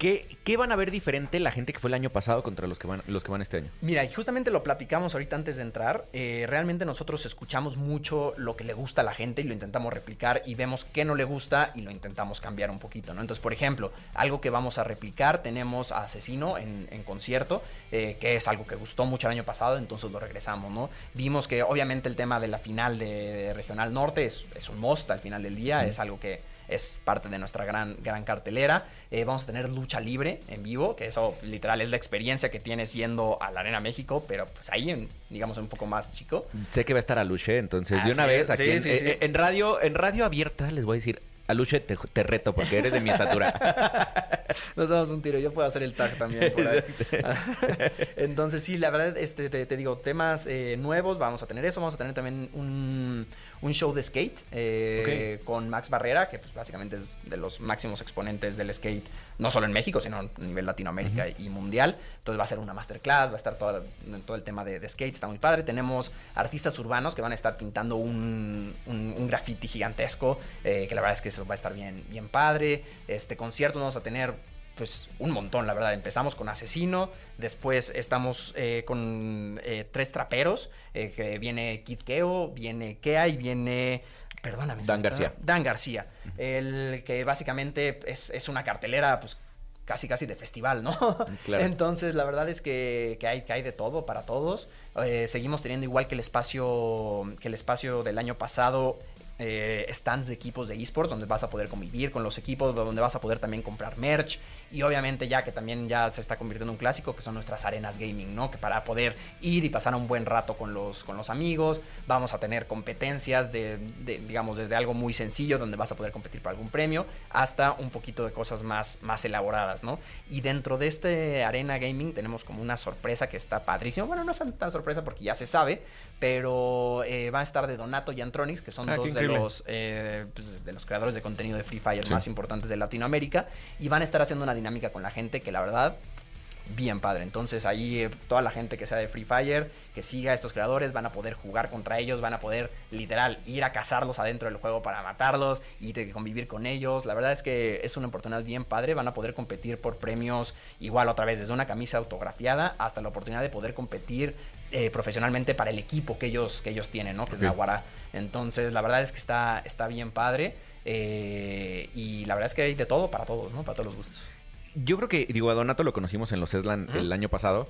¿Qué, ¿Qué van a ver diferente la gente que fue el año pasado contra los que van, los que van este año? Mira, y justamente lo platicamos ahorita antes de entrar. eh, realmente nosotros escuchamos mucho lo que le gusta a la gente y lo intentamos replicar y vemos qué no le gusta y lo intentamos cambiar un poquito, ¿no? Entonces, por ejemplo, algo que vamos a replicar, tenemos a Asesino en, en concierto, eh, que es algo que gustó mucho el año pasado, entonces lo regresamos, ¿no? Vimos que obviamente el tema de la final de, de Regional Norte es, es un must al final del día, es algo que es parte de nuestra gran, gran cartelera. Eh, vamos a tener lucha libre en vivo, que eso literal es la experiencia que tienes yendo a la Arena México, pero pues ahí, en, digamos, un poco más chico. Sé que va a estar Aluche, entonces de una vez aquí sí, en, sí, sí. eh, en radio, en radio abierta les voy a decir, Aluche, te, te reto porque eres de mi estatura. Nos damos un tiro, yo puedo hacer el tag también por ahí. Entonces, sí, la verdad, este, te, te digo, temas eh, nuevos, vamos a tener eso, vamos a tener también un, un show de skate eh, con Max Barrera, que pues básicamente es de los máximos exponentes del skate, no solo en México, sino a nivel Latinoamérica y mundial. Entonces va a ser una masterclass, va a estar todo, todo el tema de, de skate, está muy padre. Tenemos artistas urbanos que van a estar pintando un, un, un graffiti gigantesco, eh, que la verdad es que eso va a estar bien, bien padre. Este concierto vamos a tener pues un montón, la verdad. Empezamos con Asesino, después estamos eh, con eh, tres traperos, eh, que viene Kid Keo, viene Kea y viene... Perdóname. Dan García. Dan García, el que básicamente es, es una cartelera, pues casi casi de festival, ¿no? Claro. Entonces, la verdad es que, que hay, que hay de todo para todos. Eh, seguimos teniendo igual que el espacio, que el espacio del año pasado. Eh, stands de equipos de esports donde vas a poder convivir con los equipos, donde vas a poder también comprar merch y obviamente ya que también ya se está convirtiendo en un clásico que son nuestras arenas gaming, ¿no? Que para poder ir y pasar un buen rato con los, con los amigos, vamos a tener competencias de, de, digamos, desde algo muy sencillo donde vas a poder competir por algún premio hasta un poquito de cosas más, más elaboradas, ¿no? Y dentro de este arena gaming tenemos como una sorpresa que está padrísimo. Bueno, no es tan sorpresa porque ya se sabe, pero eh, va a estar de Donato y Antronics, que son Ah, dos de los, eh, pues, de los creadores de contenido de Free Fire Sí. más importantes de Latinoamérica, y van a estar haciendo una dinámica con la gente que la verdad bien padre. Entonces ahí eh, toda la gente que sea de Free Fire, que siga a estos creadores, van a poder jugar contra ellos, van a poder literal ir a cazarlos adentro del juego para matarlos y de convivir con ellos. La verdad es que es una oportunidad bien padre, van a poder competir por premios igual otra vez desde una camisa autografiada hasta la oportunidad de poder competir eh, profesionalmente para el equipo que ellos, que ellos tienen, ¿no? Que es Ok. Naguará. Entonces la verdad es que está, está bien padre. eh, y la verdad es que hay de todo para todos, ¿no? Para todos los gustos. Yo creo que, digo, a Donato lo conocimos en los Eslan el año pasado.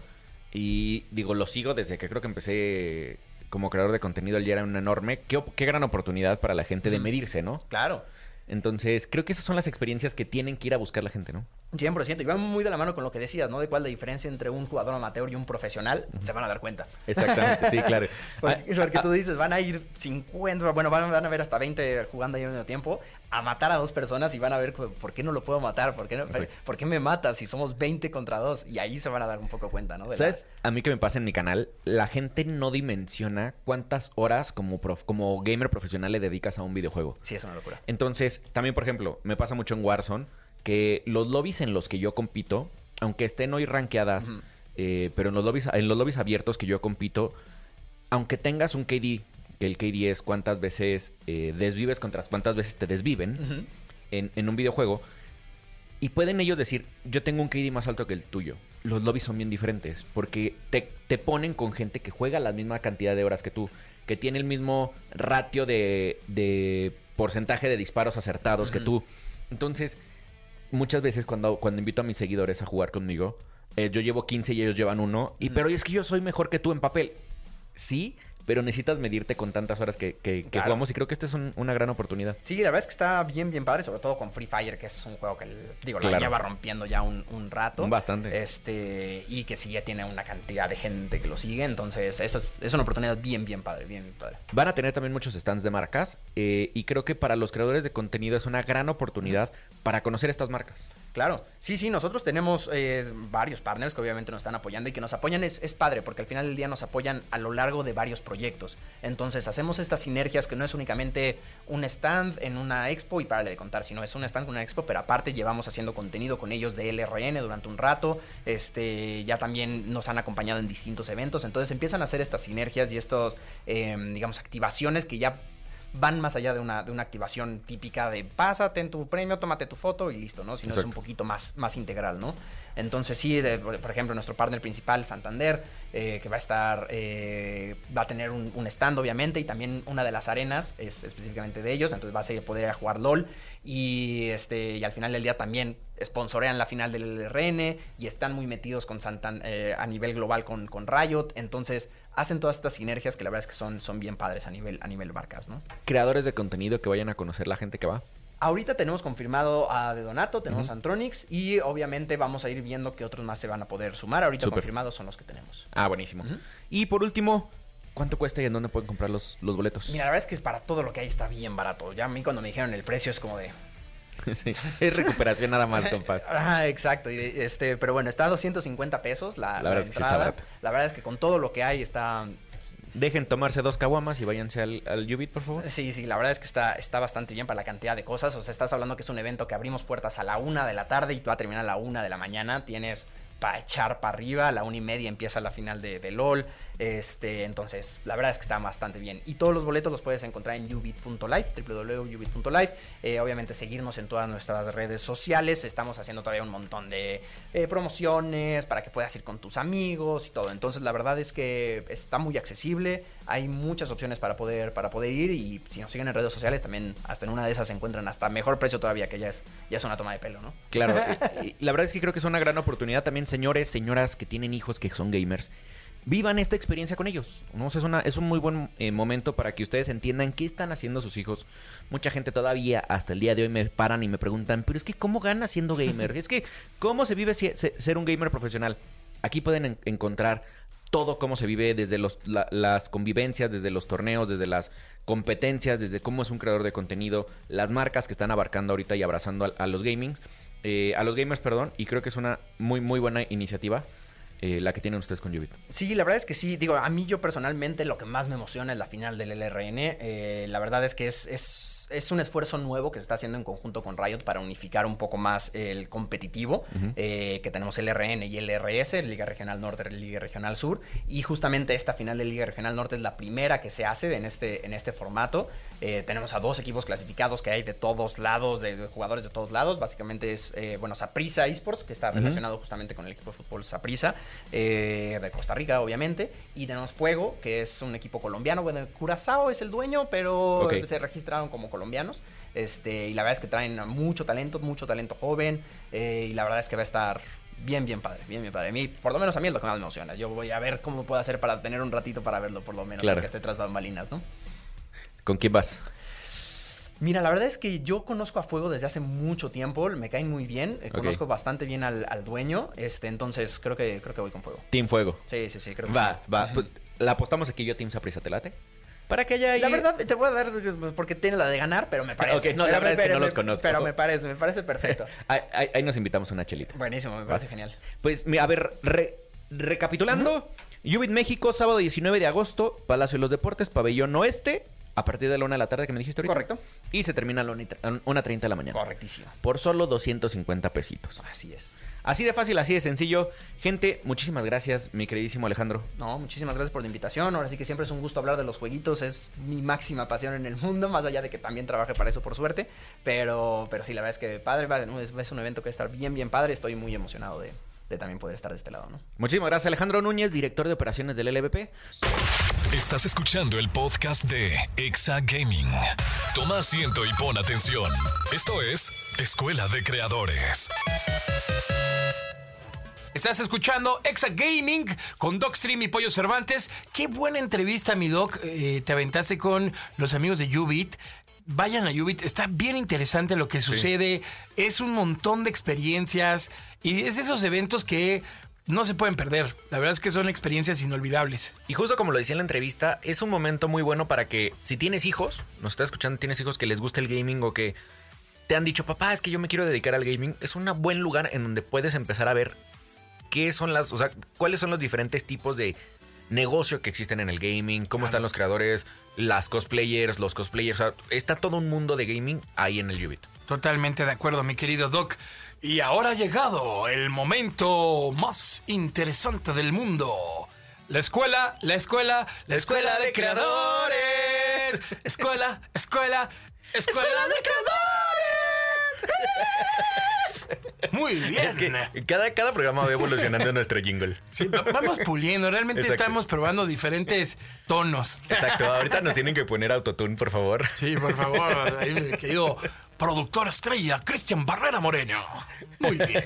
Y digo, lo sigo desde que creo que empecé como creador de contenido. Él ya era un enorme. Qué, gran oportunidad para la gente de medirse, ¿no? Claro. Entonces, creo que esas son las experiencias que tienen que ir a buscar la gente, ¿no? 100%. Y va muy de la mano con lo que decías, ¿no? De cuál la diferencia entre un jugador amateur y un profesional. Se van a dar cuenta. Exactamente, sí, claro. Porque, Ah, porque tú dices, van a ir 50, bueno, van, van a ver hasta 20 jugando ahí al mismo tiempo, a matar a dos personas y van a ver por qué no lo puedo matar, por qué, no- por qué me matas si somos 20 contra 2. Y ahí se van a dar un poco cuenta, ¿no? De la- ¿Sabes? A mí que me pasa en mi canal, la gente no dimensiona cuántas horas como, prof- como gamer profesional le dedicas a un videojuego. Sí, es una locura. Entonces, también, por ejemplo, me pasa mucho en Warzone que los lobbies en los que yo compito, aunque estén hoy rankeadas, eh, pero en los, lobbies, en los lobbies abiertos que yo compito, aunque tengas un KD, que el KD es cuántas veces eh, desvives contra cuántas veces te desviven en, en un videojuego, y pueden ellos decir, yo tengo un KD más alto que el tuyo. Los lobbies son bien diferentes, porque te, te ponen con gente que juega la misma cantidad de horas que tú, que tiene el mismo ratio de, de porcentaje de disparos acertados que tú. Entonces, muchas veces cuando, cuando invito a mis seguidores a jugar conmigo, eh, yo llevo 15 y ellos llevan uno, y pero es que yo soy mejor que tú en papel. Sí, pero necesitas medirte con tantas horas que, que- que Claro. jugamos y creo que esta es un- una gran oportunidad. Sí, la verdad es que está bien, bien padre, sobre todo con Free Fire, que es un juego que, digo, la Claro. lleva rompiendo ya un, un rato. Bastante. Este, y que sí ya tiene una cantidad de gente que lo sigue, entonces eso es, es una oportunidad bien, bien padre, bien, bien padre. Van a tener también muchos stands de marcas eh, y creo que para los creadores de contenido es una gran oportunidad para conocer estas marcas. Claro, sí, sí, nosotros tenemos eh, varios partners que obviamente nos están apoyando y que nos apoyan. Es, padre porque al final del día nos apoyan a lo largo de varios proyectos. Entonces hacemos estas sinergias que no es únicamente un stand en una expo y para de contar, sino es un stand con una expo, pero aparte llevamos haciendo contenido con ellos de LRN durante un rato, este, ya también nos han acompañado en distintos eventos, entonces empiezan a hacer estas sinergias y estos, eh, digamos, activaciones que ya van más allá de una, de una activación típica de pásate en tu premio, tómate tu foto y listo, ¿no? Sino es un poquito más, más integral, ¿no? Entonces sí, de- por ejemplo, nuestro partner principal, Santander, eh, que va a estar, eh, va a tener un, un stand obviamente y también una de las arenas es específicamente de ellos, entonces vas a poder ir a jugar LOL y, este, y al final del día también sponsorean la final del LRN y están muy metidos con Santan- eh, a nivel global con, con Riot, entonces hacen todas estas sinergias que la verdad es que son, son bien padres a nivel, a nivel marcas, ¿no? Creadores de contenido que vayan a conocer la gente que va. Ahorita tenemos confirmado a De Donato, tenemos a Antronix y obviamente vamos a ir viendo qué otros más se van a poder sumar. Ahorita confirmados son los que tenemos. Ah, buenísimo. Y por último, ¿cuánto cuesta y en dónde pueden comprar los, los boletos? Mira, la verdad es que es para todo lo que hay está bien barato. Ya a mí cuando me dijeron el precio es como de... Sí, Es recuperación nada más, compas. Ah, exacto. Y este, pero bueno, está a 250 pesos la, La la verdad es que entrada. la verdad es que con todo lo que hay está... Dejen tomarse dos caguamas y váyanse al, al Ubit, por favor. Sí, sí, la verdad es que está, está bastante bien para la cantidad de cosas. O sea, estás hablando que es un evento que abrimos puertas a la una de la tarde y va a terminar a la una de la mañana. Tienes para echar para arriba, a la una y media empieza la final de, de LOL. Este, entonces, la verdad es que está bastante bien. Y todos los boletos los puedes encontrar en ubit.live, www.ubit.live. Eh, obviamente, seguirnos en todas nuestras redes sociales. Estamos haciendo todavía un montón de eh, promociones para que puedas ir con tus amigos y todo. Entonces, la verdad es que está muy accesible. Hay muchas opciones para poder, para poder ir. Y si nos siguen en redes sociales, también hasta en una de esas se encuentran hasta mejor precio todavía, que ya es, ya es una toma de pelo, ¿no? Claro, y- la verdad es que creo que es una gran oportunidad también, señores, señoras que tienen hijos que son gamers. Vivan esta experiencia con ellos. ¿no? Es, una, un muy buen eh, momento para que ustedes entiendan qué están haciendo sus hijos. Mucha gente todavía hasta el día de hoy me paran y me preguntan, pero es que ¿cómo gana siendo gamer? es que ¿cómo se vive si- se- ser un gamer profesional? Aquí pueden en- encontrar todo cómo se vive desde las convivencias, desde los torneos, desde las competencias, desde cómo es un creador de contenido, las marcas que están abarcando ahorita y abrazando a, a los gamings, eh, a los gamers, perdón, y creo que es una muy muy buena iniciativa eh, la que tienen ustedes con Ubit. Sí, la verdad es que sí. Digo, a mí yo personalmente lo que más me emociona es la final del LRN. Eh, la verdad es que es, es, es un esfuerzo nuevo que se está haciendo en conjunto con Riot para unificar un poco más el competitivo, eh, que tenemos LRN y LRS, Liga Regional Norte, Liga Regional Sur. Y justamente esta final de Liga Regional Norte es la primera que se hace en este, en este formato. Eh, tenemos a dos equipos clasificados que hay de todos lados, de, de jugadores de todos lados. Básicamente es, eh, bueno, Saprisa Esports, que está relacionado justamente con el equipo de fútbol Saprisa, de Costa Rica, obviamente. Y tenemos Fuego, que es un equipo colombiano. Bueno, Curazao es el dueño, pero se registraron como colombianos. Este, y la verdad es que traen mucho talento, mucho talento joven. eh, y la verdad es que va a estar bien, bien padre, bien, bien padre. A mí, por lo menos a mí es lo que más me emociona. Yo voy a ver cómo puedo hacer para tener un ratito para verlo, por lo menos, Claro. aunque esté tras bambalinas, ¿no? ¿Con quién vas? Mira, la verdad es que yo conozco a Fuego desde hace mucho tiempo, me caen muy bien, eh, conozco bastante bien al, al dueño, este, entonces creo que creo que voy con Fuego. Team Fuego. Sí, sí, sí, creo que Va, sí. va. Pues, la apostamos aquí yo, Team Saprissa, ¿te late? Para que haya ahí... La verdad, te voy a dar porque tiene la de ganar, pero me parece. Ok, no, la verdad me- es que no pero los me- conozco. Pero me parece, me parece perfecto. Ahí, ahí- ahí nos invitamos a una chelita. Buenísimo, me parece genial. Pues, a ver, re- recapitulando. Ubit México, sábado 19 de agosto, Palacio de los Deportes, Pabellón Oeste, a partir de la 1 de la tarde que me dijiste ahorita. Correcto. Y se termina a la 1.30 de la mañana. Correctísimo. Por solo 250 pesitos. Así es. Así de fácil, así de sencillo. Gente, muchísimas gracias, mi queridísimo Alejandro. No, muchísimas gracias por la invitación. Ahora sí que siempre es un gusto hablar de los jueguitos. Es mi máxima pasión en el mundo, más allá de que también trabaje para eso por suerte. Pero, pero sí, la verdad es que padre, es un evento que va a estar bien, bien padre. Estoy muy emocionado de, de también poder estar de este lado, ¿no? Muchísimas gracias, Alejandro Núñez, director de operaciones del LVP. Estás escuchando el podcast de Exa Gaming. Toma asiento y pon atención. Esto es Escuela de Creadores. Estás escuchando Exa Gaming con Docstream y Pollo Cervantes. Qué buena entrevista, mi Doc. Eh, te aventaste con los amigos de Ubit. Vayan a Ubit, está bien interesante lo que sucede. Es un montón de experiencias y es de esos eventos que no se pueden perder. La verdad es que son experiencias inolvidables. Y justo como lo decía en la entrevista, es un momento muy bueno para que si tienes hijos, nos estás escuchando, tienes hijos que les gusta el gaming o que te han dicho, papá, es que yo me quiero dedicar al gaming, es un buen lugar en donde puedes empezar a ver qué son las, o sea, cuáles son los diferentes tipos de negocio que existen en el gaming, cómo están los creadores, las cosplayers, los cosplayers, o sea, está todo un mundo de gaming ahí en el Ubit. Totalmente de acuerdo, mi querido Doc. Y ahora ha llegado el momento más interesante del mundo. La escuela, la escuela, la escuela de creadores. Escuela, escuela, escuela de creadores. Muy bien. Es que cada, cada programa va evolucionando nuestro jingle. Sí, va- vamos puliendo. Realmente Exacto. estamos probando diferentes tonos. Exacto, ahorita nos tienen que poner autotune, por favor. Sí, por favor, ahí, mi querido productor estrella, Cristian Barrera Moreno. Muy bien.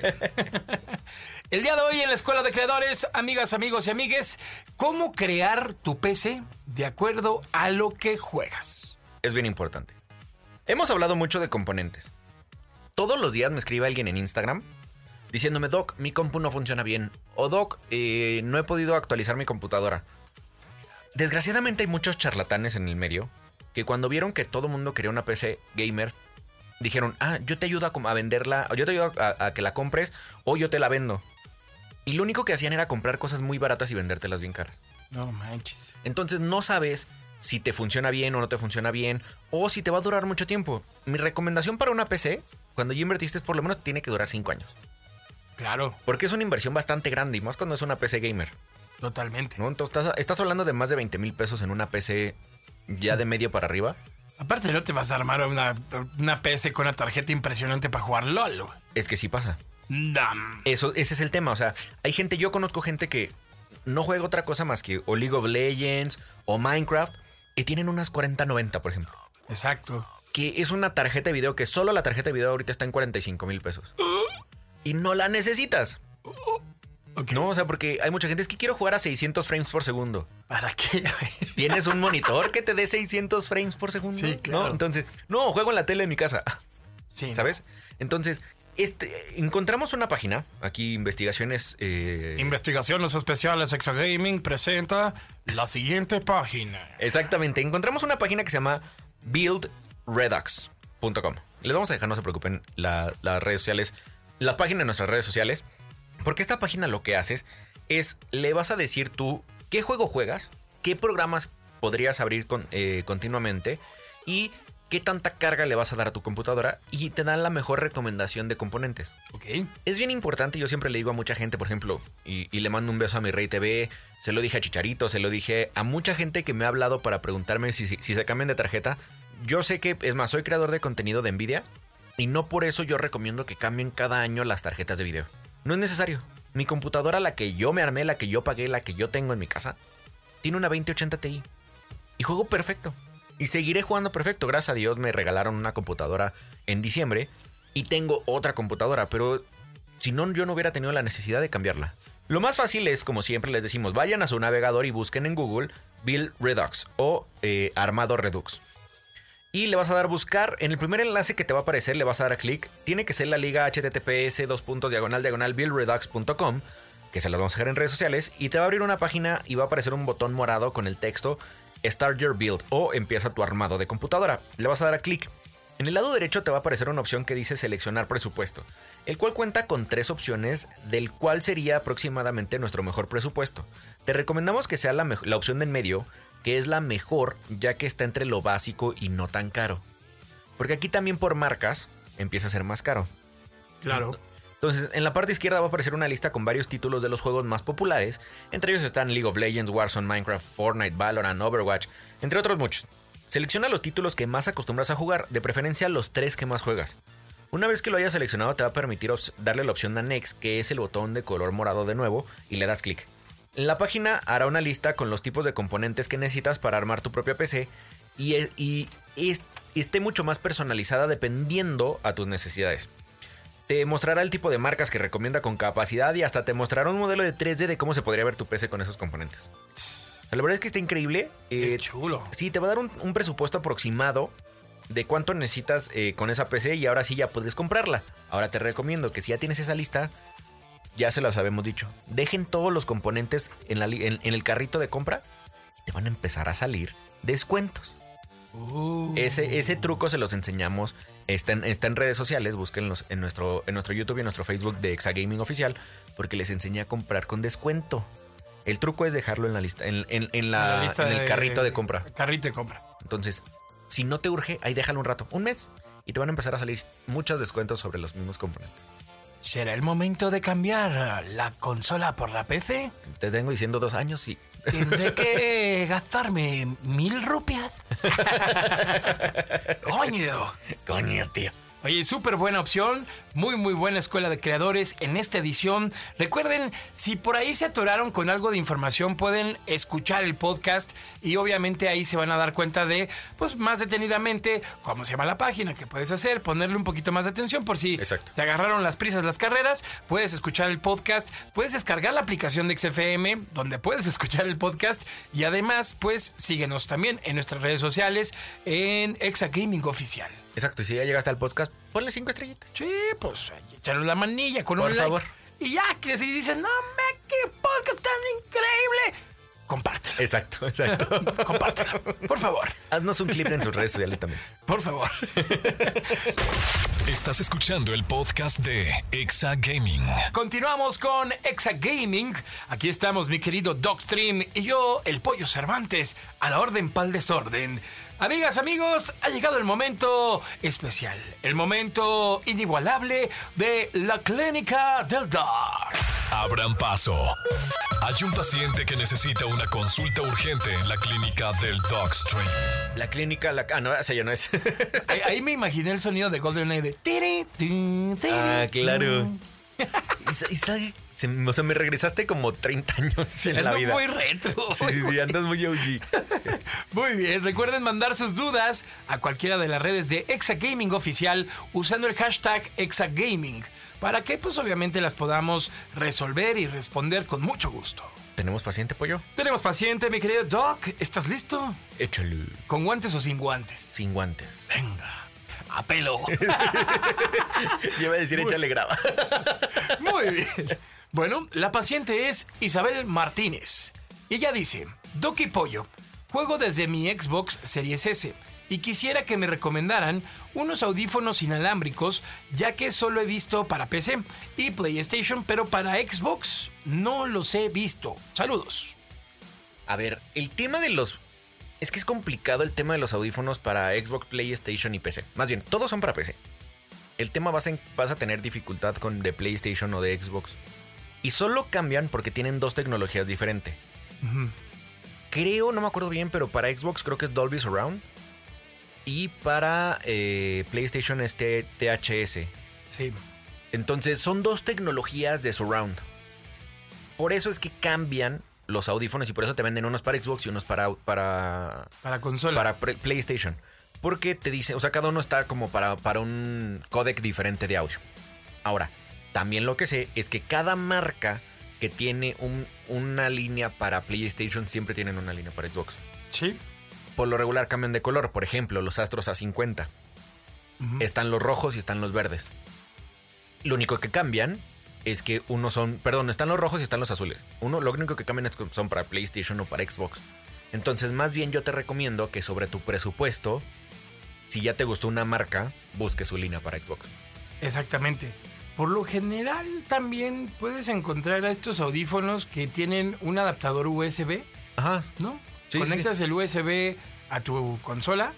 El día de hoy en la Escuela de Creadores, amigas, amigos y amigues, ¿cómo crear tu PC de acuerdo a lo que juegas? es bien importante. Hemos hablado mucho de componentes. Todos los días me escribe alguien en Instagram diciéndome, Doc, mi compu no funciona bien. O Doc, eh, no he podido actualizar mi computadora. Desgraciadamente hay muchos charlatanes en el medio que cuando vieron que todo el mundo quería una PC gamer, dijeron, ah, yo te ayudo a, venderla, o yo te ayudo a, a que la compres, o yo te la vendo. Y lo único que hacían era comprar cosas muy baratas y vendértelas bien caras. No manches. Entonces no sabes si te funciona bien o no te funciona bien o si te va a durar mucho tiempo. Mi recomendación para una PC, cuando ya invertiste, por lo menos tiene que durar 5 años. Claro, Porque es una inversión bastante grande y más cuando es una PC gamer. totalmente. ¿no? Entonces estás, estás hablando de más de 20 mil pesos en una PC ya de medio para arriba. Aparte, no te vas a armar una, una PC con una tarjeta impresionante para jugar LOL. Es que sí pasa. Eso, ese es el tema. O sea, hay gente, yo conozco gente que no juega otra cosa más que o League of Legends o Minecraft y tienen unas 4090, por ejemplo. Exacto. Que es una tarjeta de video que solo la tarjeta de video ahorita está en 45 mil pesos. Y no la necesitas. No, o sea, porque hay mucha gente, es que quiero jugar a 600 frames por segundo. ¿Para qué? ¿Tienes un monitor que te dé 600 frames por segundo? Sí, claro. No, entonces, no, juego en la tele en mi casa, Sí. ¿sabes? Entonces, este, encontramos una página, aquí investigaciones... eh, Investigaciones Especiales Exagaming presenta la siguiente página. Exactamente, encontramos una página que se llama buildredux.com. Les vamos a dejar, no se preocupen, la- las redes sociales, la página de nuestras redes sociales, porque esta página lo que haces es, le vas a decir tú qué juego juegas, qué programas podrías abrir con- eh, continuamente y qué tanta carga le vas a dar a tu computadora y te dan la mejor recomendación de componentes. Ok. Es bien importante, yo siempre le digo a mucha gente, por ejemplo, y, y le mando un beso a mi Rey TV, se lo dije a Chicharito, se lo dije a mucha gente que me ha hablado para preguntarme si, si, si se cambian de tarjeta. Yo sé que, es más, soy creador de contenido de Nvidia y no por eso yo recomiendo que cambien cada año las tarjetas de video. No es necesario. Mi computadora, la que yo me armé, la que yo pagué, la que yo tengo en mi casa, tiene una 2080 Ti. Y juego perfecto. Y seguiré jugando perfecto. Gracias a Dios me regalaron una computadora en diciembre. Y tengo otra computadora. Pero si no, yo no hubiera tenido la necesidad de cambiarla. Lo más fácil es, como siempre les decimos, vayan a su navegador y busquen en Google Build Redux o eh, Armado Redux. Y le vas a dar buscar. En el primer enlace que te va a aparecer, le vas a dar a clic. Tiene que ser la liga https dos puntos diagonal diagonal buildredux.com, que se las vamos a dejar en redes sociales. Y te va a abrir una página y va a aparecer un botón morado con el texto Start Your Build o Empieza tu armado de computadora. Le vas a dar a clic. En el lado derecho te va a aparecer una opción que dice Seleccionar presupuesto, el cual cuenta con tres opciones, del cual sería aproximadamente nuestro mejor presupuesto. Te recomendamos que sea la, la opción de en medio, que es la mejor, ya que está entre lo básico y no tan caro. Porque aquí también por marcas empieza a ser más caro. Claro. Entonces, en la parte izquierda va a aparecer una lista con varios títulos de los juegos más populares. Entre ellos están League of Legends, Warzone, Minecraft, Fortnite, Valorant, Overwatch, entre otros muchos. Selecciona los títulos que más acostumbras a jugar, de preferencia los tres que más juegas. Una vez que lo hayas seleccionado, te va a permitir darle la opción a Next, que es el botón de color morado de nuevo, y le das clic. En la página hará una lista con los tipos de componentes que necesitas para armar tu propia PC y, e- y esté mucho más personalizada dependiendo a tus necesidades. Te mostrará el tipo de marcas que recomienda con capacidad y hasta te mostrará un modelo de 3D de cómo se podría ver tu PC con esos componentes. La verdad es que está increíble. Qué Eh, chulo. sí, te va a dar un, un presupuesto aproximado de cuánto necesitas eh, con esa PC y ahora sí ya puedes comprarla. Ahora te recomiendo que si ya tienes esa lista, ya se las habíamos dicho, dejen todos los componentes en, la li- en- en el carrito de compra y te van a empezar a salir descuentos. Uh. Ese, ese truco se los enseñamos. Está en, está en redes sociales, búsquenlos en nuestro, en nuestro YouTube y en nuestro Facebook de Exagaming Oficial, porque les enseñé a comprar con descuento. El truco es dejarlo en la lista, en, en- en la- La lista en el de- carrito de compra. Carrito de compra. Entonces, si no te urge, ahí déjalo un rato, un mes, y te van a empezar a salir muchos descuentos sobre los mismos componentes. ¿Será el momento de cambiar la consola por la PC? Te tengo diciendo dos años y Tendré que gastarme mil rupias. Coño. coño, tío. Oye, súper buena opción, muy muy buena escuela de creadores en esta edición. Recuerden, si por ahí se atoraron con algo de información, pueden escuchar el podcast y obviamente ahí se van a dar cuenta de, pues más detenidamente, cómo se llama la página, qué puedes hacer, ponerle un poquito más de atención por si Exacto. te agarraron las prisas las carreras, puedes escuchar el podcast, puedes descargar la aplicación de XFM, donde puedes escuchar el podcast y además, pues síguenos también en nuestras redes sociales en Exa Gaming Oficial. Exacto, y si ya llegaste al podcast, ponle cinco estrellitas. Sí, pues échale la manilla con Por un like. favor. Y ya que si dices, no, me, qué podcast tan increíble, compártelo. Exacto, exacto. compártelo. Por favor, Haznos un clip en tus redes sociales también. por favor. Estás escuchando el podcast de Exa Gaming. Continuamos con Exa Gaming. Aquí estamos, mi querido Dogstream y yo, el Pollo Cervantes, a la orden pal desorden. Amigas, amigos, ha llegado el momento especial, el momento inigualable de la clínica del Dark. Abran paso. Hay un paciente que necesita una consulta urgente en la clínica del Dogstream. La clínica, la... Ah, no, esa ya no es. Ahí, ahí me imaginé el sonido de GoldenEye de tiri, tin, tiri, Ah, claro. y sabe, se- o sea, me regresaste como 30 años en la vida. muy retro. Sí, sí, sí, andas muy OG. Muy bien, recuerden mandar sus dudas a cualquiera de las redes de Exagaming Oficial usando el hashtag Exagaming para que pues obviamente las podamos resolver y responder con mucho gusto. ¿Tenemos paciente, pollo? Tenemos paciente, mi querido Doc, ¿estás listo? Échale. ¿Con guantes o sin guantes? Sin guantes. Venga, a pelo. Yo iba a decir échale graba. Muy bien. Bueno, la paciente es Isabel Martínez. Ella dice, Doki Pollo, juego desde mi Xbox Series S y quisiera que me recomendaran unos audífonos inalámbricos ya que solo he visto para PC y PlayStation, pero para Xbox no los he visto. Saludos. A ver, el tema de los... Es que es complicado el tema de los audífonos para Xbox, PlayStation y PC. Más bien, todos son para PC. El tema vas a, vas a tener dificultad con de PlayStation o de Xbox. Y solo cambian porque tienen dos tecnologías diferentes. Creo, no me acuerdo bien, pero para Xbox creo que es Dolby Surround. Y para eh, PlayStation es THS. Sí. Entonces son dos tecnologías de surround. Por eso es que cambian los audífonos y por eso te venden unos para Xbox y unos para, para, Para consola. para PlayStation. Porque te dice, o sea, cada uno está como para, para un codec diferente de audio. Ahora, también lo que sé es que cada marca que tiene un- una línea para PlayStation siempre tienen una línea para Xbox. Sí. por lo regular cambian de color. Por ejemplo, los Astros A50. Están los rojos y están los verdes. Lo único que cambian es que uno son, perdón, están los rojos y están los azules. Uno, lo único que cambian es que son para PlayStation o para Xbox. Entonces, más bien yo te recomiendo que sobre tu presupuesto, si ya te gustó una marca, busques su línea para Xbox. Exactamente. Por lo general también puedes encontrar a estos audífonos que tienen un adaptador USB, Ajá. ¿no? Sí, Conectas el USB a tu consola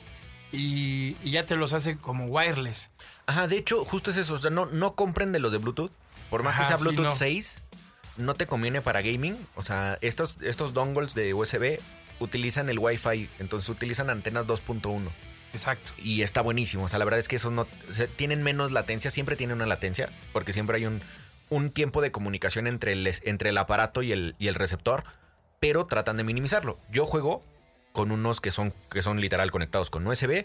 y, y ya te los hace como wireless. Ajá, de hecho, justo es eso. O sea, no, no compren de los de Bluetooth. Por más que sea sí, Bluetooth no. 6, no te conviene para gaming. O sea, estos, estos dongles de USB utilizan el Wi-Fi. Entonces utilizan antenas 2.1. Exacto. Y está buenísimo. O sea, la verdad es que esos no tienen menos latencia. Siempre tienen una latencia. Porque siempre hay un, un tiempo de comunicación entre el, entre el aparato y el, y el receptor. Pero tratan de minimizarlo. Yo juego con unos que son, que son literal conectados con USB.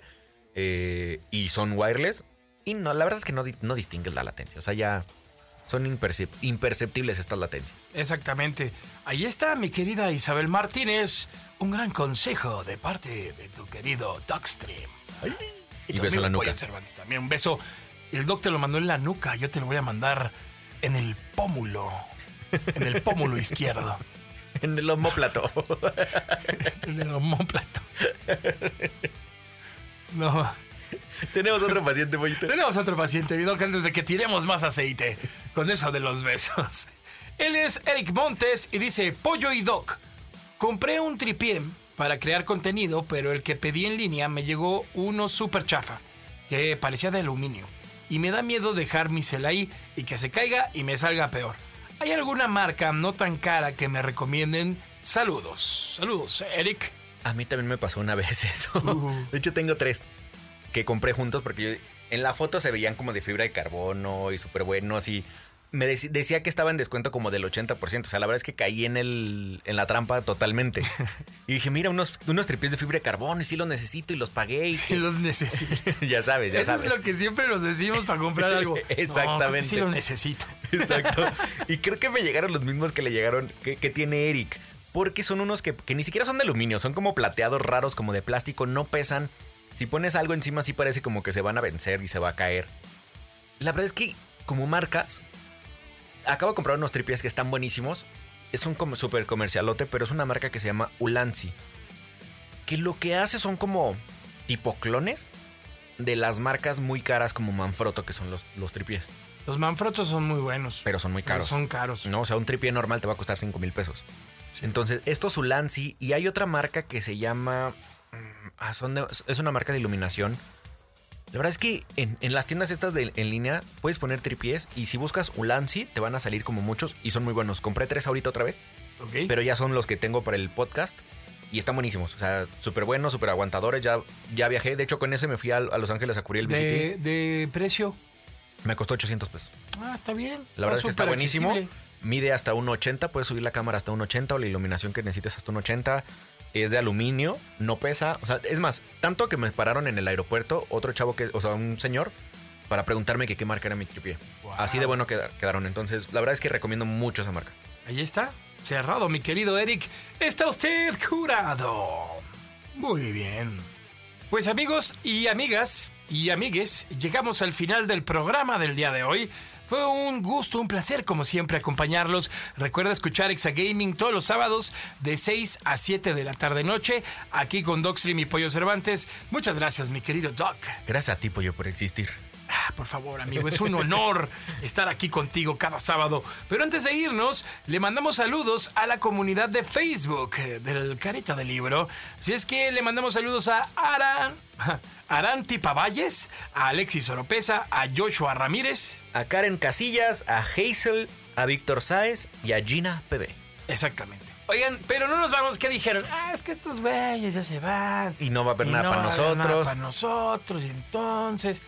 eh, y son wireless. Y no, la verdad es que no, no distingues la latencia. O sea, ya son impercep- imperceptibles estas latencias. Exactamente. Ahí está mi querida Isabel Martínez. Un gran consejo de parte de tu querido Dogstream. Y tu beso en la nuca. Cervantes también. Un beso. El doc te lo mandó en la nuca. Yo te lo voy a mandar en el pómulo. En el pómulo izquierdo. En el homóplato. En el homóplato. No. Tenemos otro paciente, Pollito. Tenemos otro paciente, mi doc, antes de que tiremos más aceite con eso de los besos. Él es Eric Montes y dice, Pollo y Doc, compré un tripié para crear contenido, pero el que pedí en línea me llegó uno súper chafa, que parecía de aluminio. Y me da miedo dejar mi cel ahí y que se caiga y me salga peor. ¿Hay alguna marca no tan cara que me recomienden? Saludos. Saludos, Eric. A mí también me pasó una vez eso. Uh. De hecho, tengo tres que compré juntos porque yo- en la foto se veían como de fibra de carbono y súper buenos y me dec- decía que estaba en descuento como del 80%. O sea, la verdad es que caí en, el, en la trampa totalmente. y dije, mira, unos, unos tripiés de fibra de carbono y sí los necesito y los pagué. Y Si los necesito. ya sabes, ya Eso sabes. es lo que siempre nos decimos para comprar algo. Exactamente. No, sí lo necesito. Exacto. Y creo que me llegaron los mismos que le llegaron, que, que tiene Eric. Porque son unos que, que ni siquiera son de aluminio, son como plateados raros, como de plástico, no pesan. Si pones algo encima, sí parece como que se van a vencer y se va a caer. La verdad es que, como marcas, acabo de comprar unos tripies que están buenísimos. Es un super comercialote, pero es una marca que se llama Ulanzi. Que lo que hace son como tipo clones de las marcas muy caras como Manfrotto, que son los, los tripies. Los Manfrottos son muy buenos. Pero son muy Pero caros. Son caros. No, o sea, un tripié normal te va a costar 5 mil pesos. Entonces, esto es Ulanzi y hay otra marca que se llama... ah, son de- es una marca de iluminación. La verdad es que en, en las tiendas estas de, en línea puedes poner tripiés y si buscas Ulanzi te van a salir como muchos y son muy buenos. Compré tres ahorita otra vez, pero ya son los que tengo para el podcast y están buenísimos. O sea, súper buenos, súper aguantadores. Ya, ya viajé. De hecho, con ese me fui a, a Los Ángeles a cubrir el de, de precio. Me costó 800 pesos. Ah, está bien. La verdad es que está buenísimo. accesible. Mide hasta 1.80, puedes subir la cámara hasta 1.80 o la iluminación que necesites hasta 1.80. Es de aluminio, no pesa. O sea, es más, tanto que me pararon en el aeropuerto, otro chavo que, o sea, un señor, para preguntarme que qué marca era mi tripié. Wow. Así de bueno queda- quedaron. Entonces, la verdad es que recomiendo mucho esa marca. Ahí está. Cerrado, mi querido Eric. Está usted curado. Muy bien. Pues amigos y amigas y amigues, llegamos al final del programa del día de hoy. Fue un gusto, un placer, como siempre, acompañarlos. Recuerda escuchar Exagaming todos los sábados de 6 a 7 de la tarde-noche, aquí con Docstream y Pollo Cervantes. Muchas gracias, mi querido Doc. Gracias a ti, Pollo, por existir. Ah, por favor, amigo, es un honor estar aquí contigo cada sábado. Pero antes de irnos, le mandamos saludos a la comunidad de Facebook eh, del Careta del Libro. Si es que le mandamos saludos a Aran, Aranti Pavalles, a Alexis Oropesa, a Joshua Ramírez. A Karen Casillas, a Hazel, a Víctor Sáez y a Gina PB. Exactamente. Oigan, pero no nos vamos, ¿qué dijeron? Ah, es que estos güeyes ya se van. Y no va a haber nada no para va a haber nada nosotros. para nosotros, y entonces.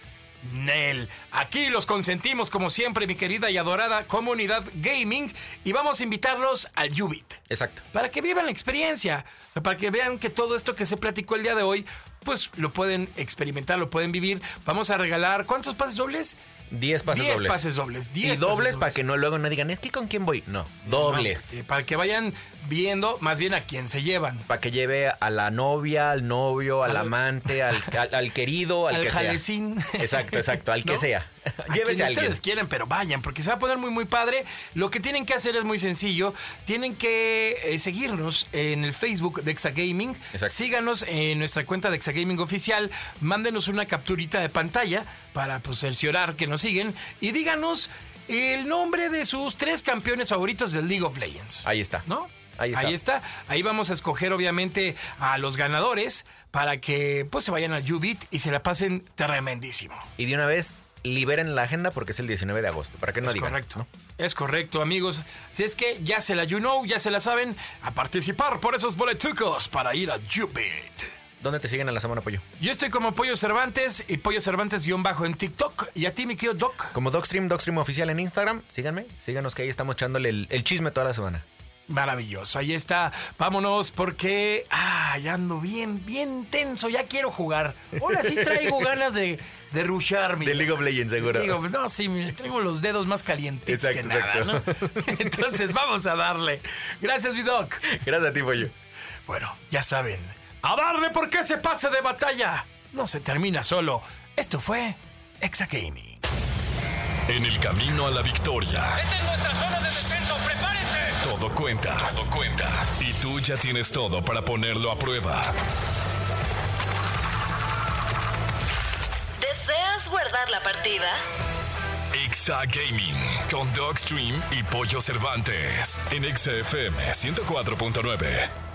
Nel, aquí los consentimos como siempre, mi querida y adorada comunidad gaming, y vamos a invitarlos al Ubit. Exacto. Para que vivan la experiencia, para que vean que todo esto que se platicó el día de hoy, pues lo pueden experimentar, lo pueden vivir. Vamos a regalar, ¿cuántos pases dobles? 10 pases 10 dobles. pases dobles. Y 10 dobles para que no luego no digan, es que con quién voy. No, dobles. No, eh, para que vayan viendo más bien a quién se llevan. Para que lleve a la novia, al novio, al Al- amante, al, al- al querido, al, que jalecín. sea. Exacto, exacto, al que sea. A Llévese a alguien. ustedes quieran, pero vayan, porque se va a poner muy, muy padre. Lo que tienen que hacer es muy sencillo. Tienen que eh, seguirnos en el Facebook de Exagaming. Exacto. Síganos en nuestra cuenta de Exagaming oficial. Mándenos una capturita de pantalla para pues, cerciorar que nos siguen. Y díganos el nombre de sus tres campeones favoritos del League of Legends. Ahí está. ¿No? Ahí está. Ahí vamos a escoger, obviamente, a los ganadores para que pues se vayan al Ubit y se la pasen tremendísimo. Y de una vez liberen la agenda porque es el 19 de agosto. Para que no es digan. correcto. ¿no? Es correcto, amigos. Si es que ya se la you know, ya se la saben, a participar por esos boletucos para ir a Jupit. ¿Dónde te siguen a la semana, Pollo? Yo estoy como Pollo Cervantes y Pollo Cervantes guion bajo en TikTok. Y a ti, mi querido Doc. Como Docstream, Docstream oficial en Instagram. Síganme, síganos que ahí estamos echándole el, el chisme toda la semana. Maravilloso, ahí está. Vámonos porque ah, ya ando bien, bien tenso, ya quiero jugar. Ahora sí traigo ganas de, de rushar, mi De League of Legends, seguro. Digo, pues no, sí, me traigo los dedos más calientes Exacto, que nada, ¿no? exacto. Entonces vamos a darle. Gracias, mi Doc. Gracias a ti, Pollo. Bueno, ya saben, a darle porque ese pase de batalla no se termina solo. Esto fue Exa Gaming. En el camino a la victoria, Esta es nuestra zona de. ¡Prepárense! todo cuenta. Todo cuenta. Y tú ya tienes todo para ponerlo a prueba. ¿Deseas guardar la partida? Exa Gaming con Dogstream y Pollo Cervantes en Exa FM 104.9.